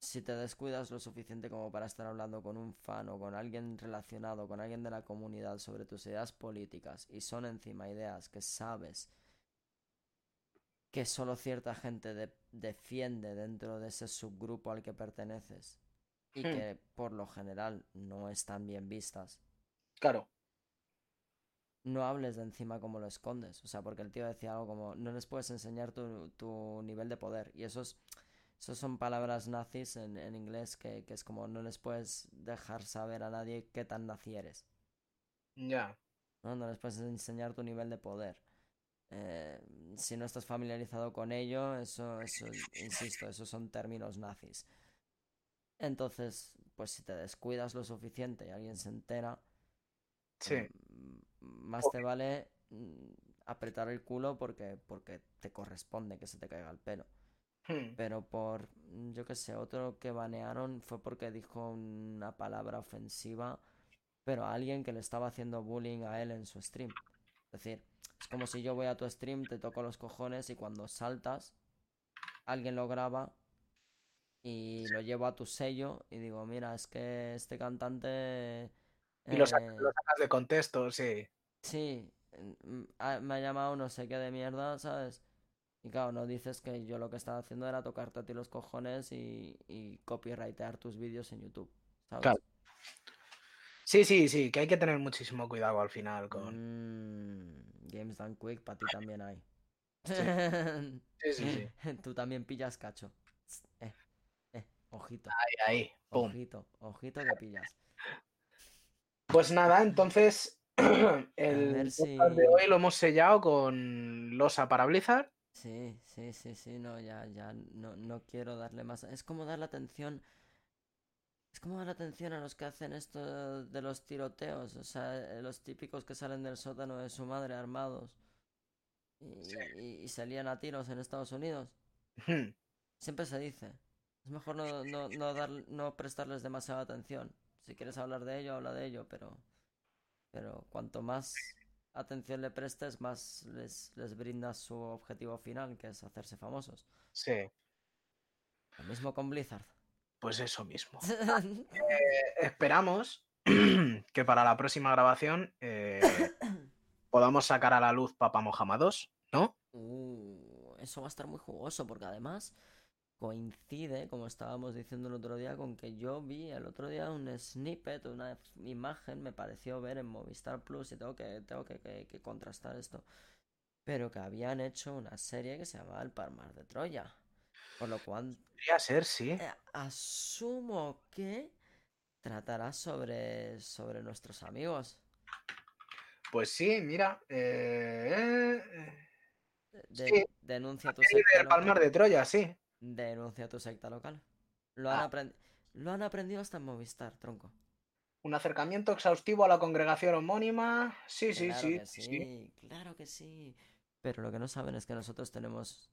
si te descuidas lo suficiente como para estar hablando con un fan o con alguien relacionado, con alguien de la comunidad sobre tus ideas políticas, y son encima ideas que sabes que solo cierta gente de- defiende dentro de ese subgrupo al que perteneces, y Hmm. que por lo general no están bien vistas, Claro. no hables de encima como lo escondes. O sea, porque el tío decía algo como, no les puedes enseñar tu, tu nivel de poder. Y esos, esos son palabras nazis en, en inglés que, que es como, no les puedes dejar saber a nadie qué tan nazi eres. Ya. ¿no? No les puedes enseñar tu nivel de poder. Eh, si no estás familiarizado con ello, eso, eso, insisto, esos son términos nazis. Entonces, pues si te descuidas lo suficiente y alguien se entera, Sí. mm, más te vale mm, apretar el culo porque, porque te corresponde que se te caiga el pelo. Hmm. Pero por, mm, yo qué sé, otro que banearon fue porque dijo una palabra ofensiva, pero a alguien que le estaba haciendo bullying a él en su stream. Es decir, es como si yo voy a tu stream, te toco los cojones y cuando saltas, alguien lo graba y lo llevo a tu sello y digo, mira, es que este cantante... Y lo, eh, lo sacas de contexto, sí. Sí, mm, ah, me ha llamado no sé qué de mierda, ¿sabes? Y claro, no dices que yo lo que estaba haciendo era tocarte a ti los cojones y, y copyrightear tus vídeos en YouTube, ¿sabes? Claro. Sí, sí, sí, que hay que tener muchísimo cuidado al final con. Mm, Games Done Quick, para ti también hay. Sí, sí, sí. Tú también pillas cacho. Eh, eh, ojito, Ahí, ahí. Pum. ojito, ojito que pillas. Pues nada, entonces el si- de hoy lo hemos sellado con losa para Blizzard. Sí, sí, sí, sí, no, ya, ya, no, no quiero darle más. Es como darle atención. Es como dar atención a los que hacen esto de los tiroteos, o sea, eh, los típicos que salen del sótano de su madre armados y, Sí. y- y se lían a tiros en Estados Unidos. Hmm. Siempre se dice. Es mejor no, no, no, dar, no prestarles demasiada atención. Si quieres hablar de ello, habla de ello, pero, pero cuanto más atención le prestes, más les, les brindas su objetivo final, que es hacerse famosos. Sí, Lo mismo con Blizzard. Pues eso mismo. Eh, esperamos que para la próxima grabación eh, podamos sacar a la luz Papa Mojama 2, ¿no? Uh, eso va a estar muy jugoso porque además coincide, como estábamos diciendo el otro día, con que yo vi el otro día un snippet, una imagen, me pareció ver en Movistar Plus y tengo que, tengo que, que- que contrastar esto, pero que habían hecho una serie que se llamaba El Palmar de Troya. Por lo cual Podría ser, sí. eh, asumo que tratará sobre, sobre nuestros amigos. Pues sí, mira. eh, eh, De- Sí. denuncia tu secta Palmar de Troya, sí. Denuncia tu secta local. Lo han, Ah. aprend- lo han aprendido hasta en Movistar, tronco. Un acercamiento exhaustivo a la congregación homónima. Sí, sí, Claro sí, que sí. sí, claro que sí. Pero lo que no saben es que nosotros tenemos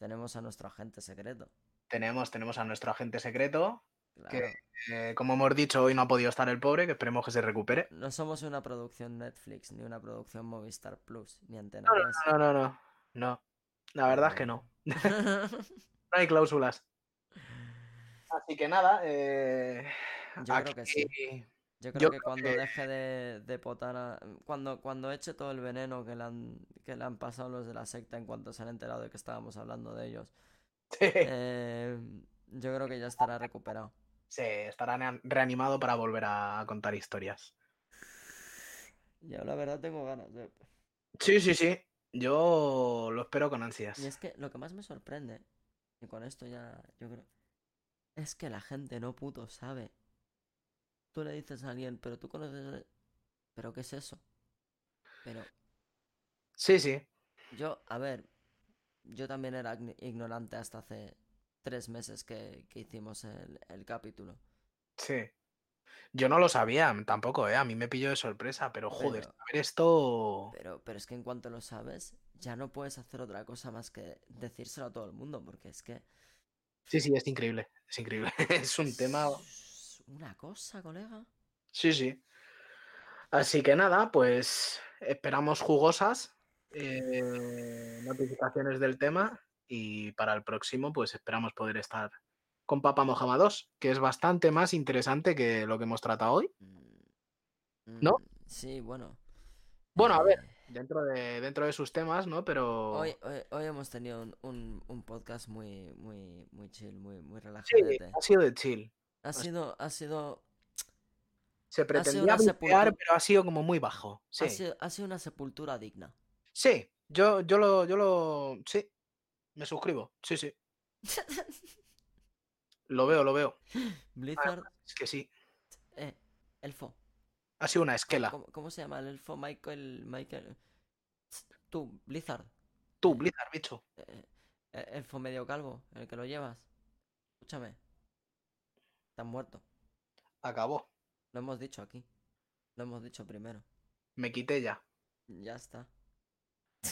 tenemos a nuestro agente secreto. Tenemos, tenemos a nuestro agente secreto, Claro. que eh, como hemos dicho, hoy no ha podido estar el pobre, que esperemos que se recupere. No somos una producción Netflix, ni una producción Movistar Plus, ni Antena No, no, 3. no, no, no. no. La verdad es que no. no hay cláusulas. Así que nada, eh, Yo creo que sí. Yo creo Yo que creo cuando que- deje de, de potar a- Cuando, cuando eche todo el veneno que le han, que le han pasado los de la secta en cuanto se han enterado de que estábamos hablando de ellos, eh, yo creo que ya estará recuperado. Sí, estará rea- reanimado para volver a contar historias. Yo la verdad tengo ganas de... Sí, sí, sí. Yo lo espero con ansias. Y es que lo que más me sorprende, y con esto ya yo creo, es que la gente no puto sabe. Tú le dices a alguien, pero tú conoces... ¿Pero qué es eso? Pero Sí, sí. yo, a ver, yo también era ign- ignorante hasta hace tres meses que, que hicimos el, el capítulo. Sí. Yo no lo sabía tampoco, ¿eh? A mí me pilló de sorpresa, pero joder, esto. Pero, pero es que en cuanto lo sabes, ya no puedes hacer otra cosa más que decírselo a todo el mundo, porque es que... Sí, sí, es increíble. Es increíble. Es un tema. Una cosa, colega. Sí, sí. Así que nada, pues esperamos jugosas eh, notificaciones del tema y para el próximo, pues esperamos poder estar con Papa Mojama 2, que es bastante más interesante que lo que hemos tratado hoy. Mm, ¿No? mm, Sí, bueno. Bueno, a ver. eh, Dentro de, dentro de sus temas, ¿no? Pero. Hoy, hoy, hoy hemos tenido un, un, un podcast muy, muy, muy chill, muy, muy Sí, relajadete. ha sido de chill. Ha sido, ha sido, Se pretendía bloquear, pero ha sido como muy bajo. Sí. ha sido, ha sido una sepultura digna. Sí, yo, yo lo, yo lo. Sí. Me suscribo. Sí, sí. Lo veo, lo veo. Blizzard, Es que sí. eh, elfo. Ha sido una esquela. ¿Cómo, cómo se llama el elfo? Michael, Michael. Tú, Blizzard. Tú, Blizzard, bicho. eh, eh, elfo medio calvo, el que lo llevas. Escúchame. Estás muerto. Acabó. Lo hemos dicho aquí. Lo hemos dicho primero. Me quité ya. Ya está.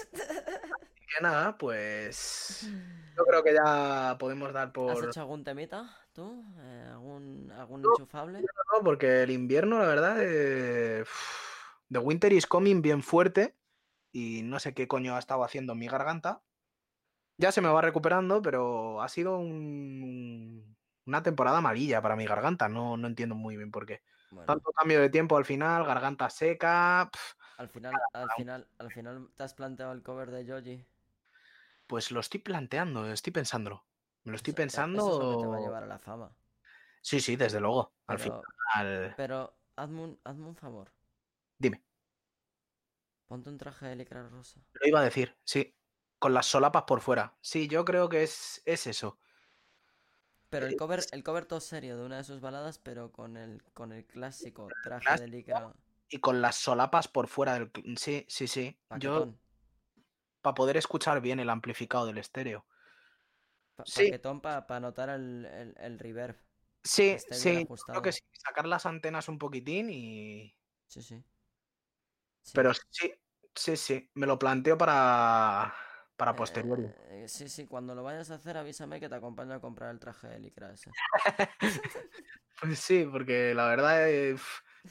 Y que nada, pues. Yo creo que ya podemos dar ¿Has por. hecho algún temita, tú? Eh, ¿Algún, algún No. enchufable? No, porque el invierno, la verdad, eh, The Winter is coming bien fuerte. Y no sé qué coño ha estado haciendo en mi garganta. Ya se me va recuperando, pero ha sido un- una temporada amarilla para mi garganta. No, no entiendo muy bien por qué. Bueno, Tanto cambio de tiempo al final, garganta seca. al final, al final, al final te has planteado el cover de Joji. Pues lo estoy planteando, estoy pensándolo. Me lo estoy Eso- e- Eso es lo que te va a pensando. llevar a la fama. Sí, sí, desde luego. Al Pero, final. pero hazme un, hazme un favor. Dime, Ponte un traje de licra rosa. lo iba a decir, sí. Con las solapas por fuera. Sí, yo creo que es, es eso. Pero el cover, el cover todo serio de una de sus baladas, pero con el, con el clásico traje de clásico, licra Y con las solapas por fuera del. Sí, sí, sí. Yo, paquetón. para poder escuchar bien el amplificado del estéreo. Pa- Sí. Paquetón para notar el, el, el reverb. Sí, sí, yo creo que sí. Sacar las antenas un poquitín y. Sí, sí. Sí. Pero sí, sí, sí. Me lo planteo para. Para posteriori. Eh, sí, sí, cuando lo vayas a hacer avísame que te acompaño a comprar el traje de licra ese. Pues sí, porque la verdad, eh,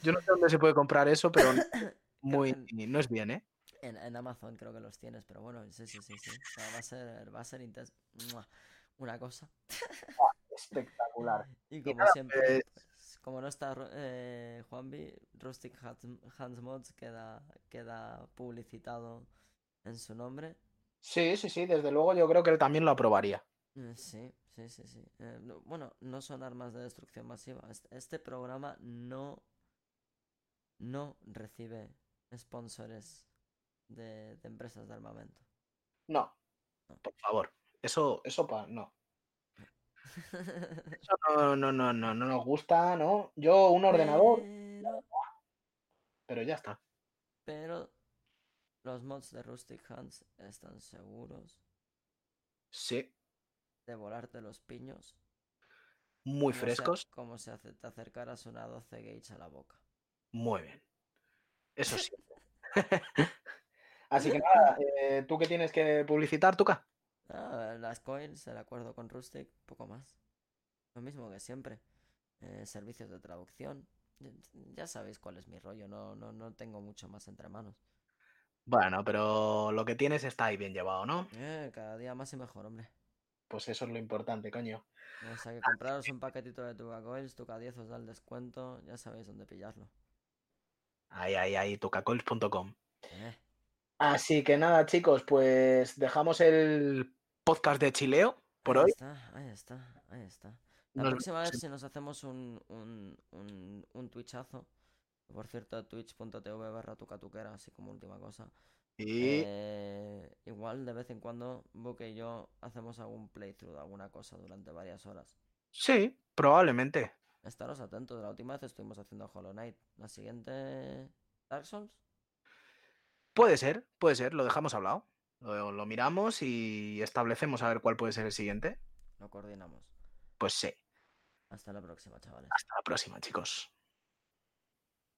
yo no sé dónde se puede comprar eso, pero muy, en- no es bien, ¿eh? En, en Amazon creo que los tienes, pero bueno, sí, sí, sí, sí. O sea, va a ser, va a ser intenso. Una cosa. Espectacular. Y como nada, siempre, pues- pues, como no está eh, Juanvi, Rustic Hands Mods queda, queda publicitado en su nombre. Sí, sí, sí, desde luego yo creo que él también lo aprobaría. Eh, Sí, sí, sí, sí. Eh, no- bueno, no son armas de destrucción masiva. Este, este programa no, no recibe sponsores de, de empresas de armamento. No, No. por favor. Eso, eso pa, no. Eso no, no, no, no, no nos gusta, ¿no? Yo un ordenador, Pero, pero ya está. pero los mods de Rustic Hands están seguros Sí, de volarte los piños. muy como se- frescos, como hace, te acercaras una 12 gauge a la boca. muy bien. Eso sí. Así que nada, eh, ¿tú qué tienes que publicitar, Tuca? Ah, las coils, el acuerdo con Rustic, poco más. Lo mismo que siempre. Eh, servicios de traducción. Ya, ya sabéis cuál es mi rollo, no, no, no tengo mucho más entre manos. Bueno, pero lo que tienes está ahí bien llevado, ¿no? Eh, cada día más y mejor, hombre. Pues eso es lo importante, coño. O sea que compraros un paquetito de Tuca Coils, Tuca 10 os da el descuento, ya sabéis dónde pillarlo. Ahí, ahí, ahí, tucacoils.com. Eh, Así que nada, chicos, pues dejamos el podcast de Chileo por ahí hoy. está, ahí está, ahí está. La Nos próxima vez si nos hacemos un, un, un, un twitchazo, por cierto, twitch.tv barra tucatuquera, así como última cosa. Y Eh, igual de vez en cuando Buque y yo hacemos algún playthrough de alguna cosa durante varias horas. sí, probablemente. Estaros atentos, la última vez estuvimos haciendo Hollow Knight. La siguiente... Dark Souls. Puede ser, puede ser, lo dejamos hablado. Lo, lo miramos y establecemos a ver cuál puede ser el siguiente. Lo coordinamos. Pues sí. Hasta la próxima, chavales. Hasta la próxima, chicos.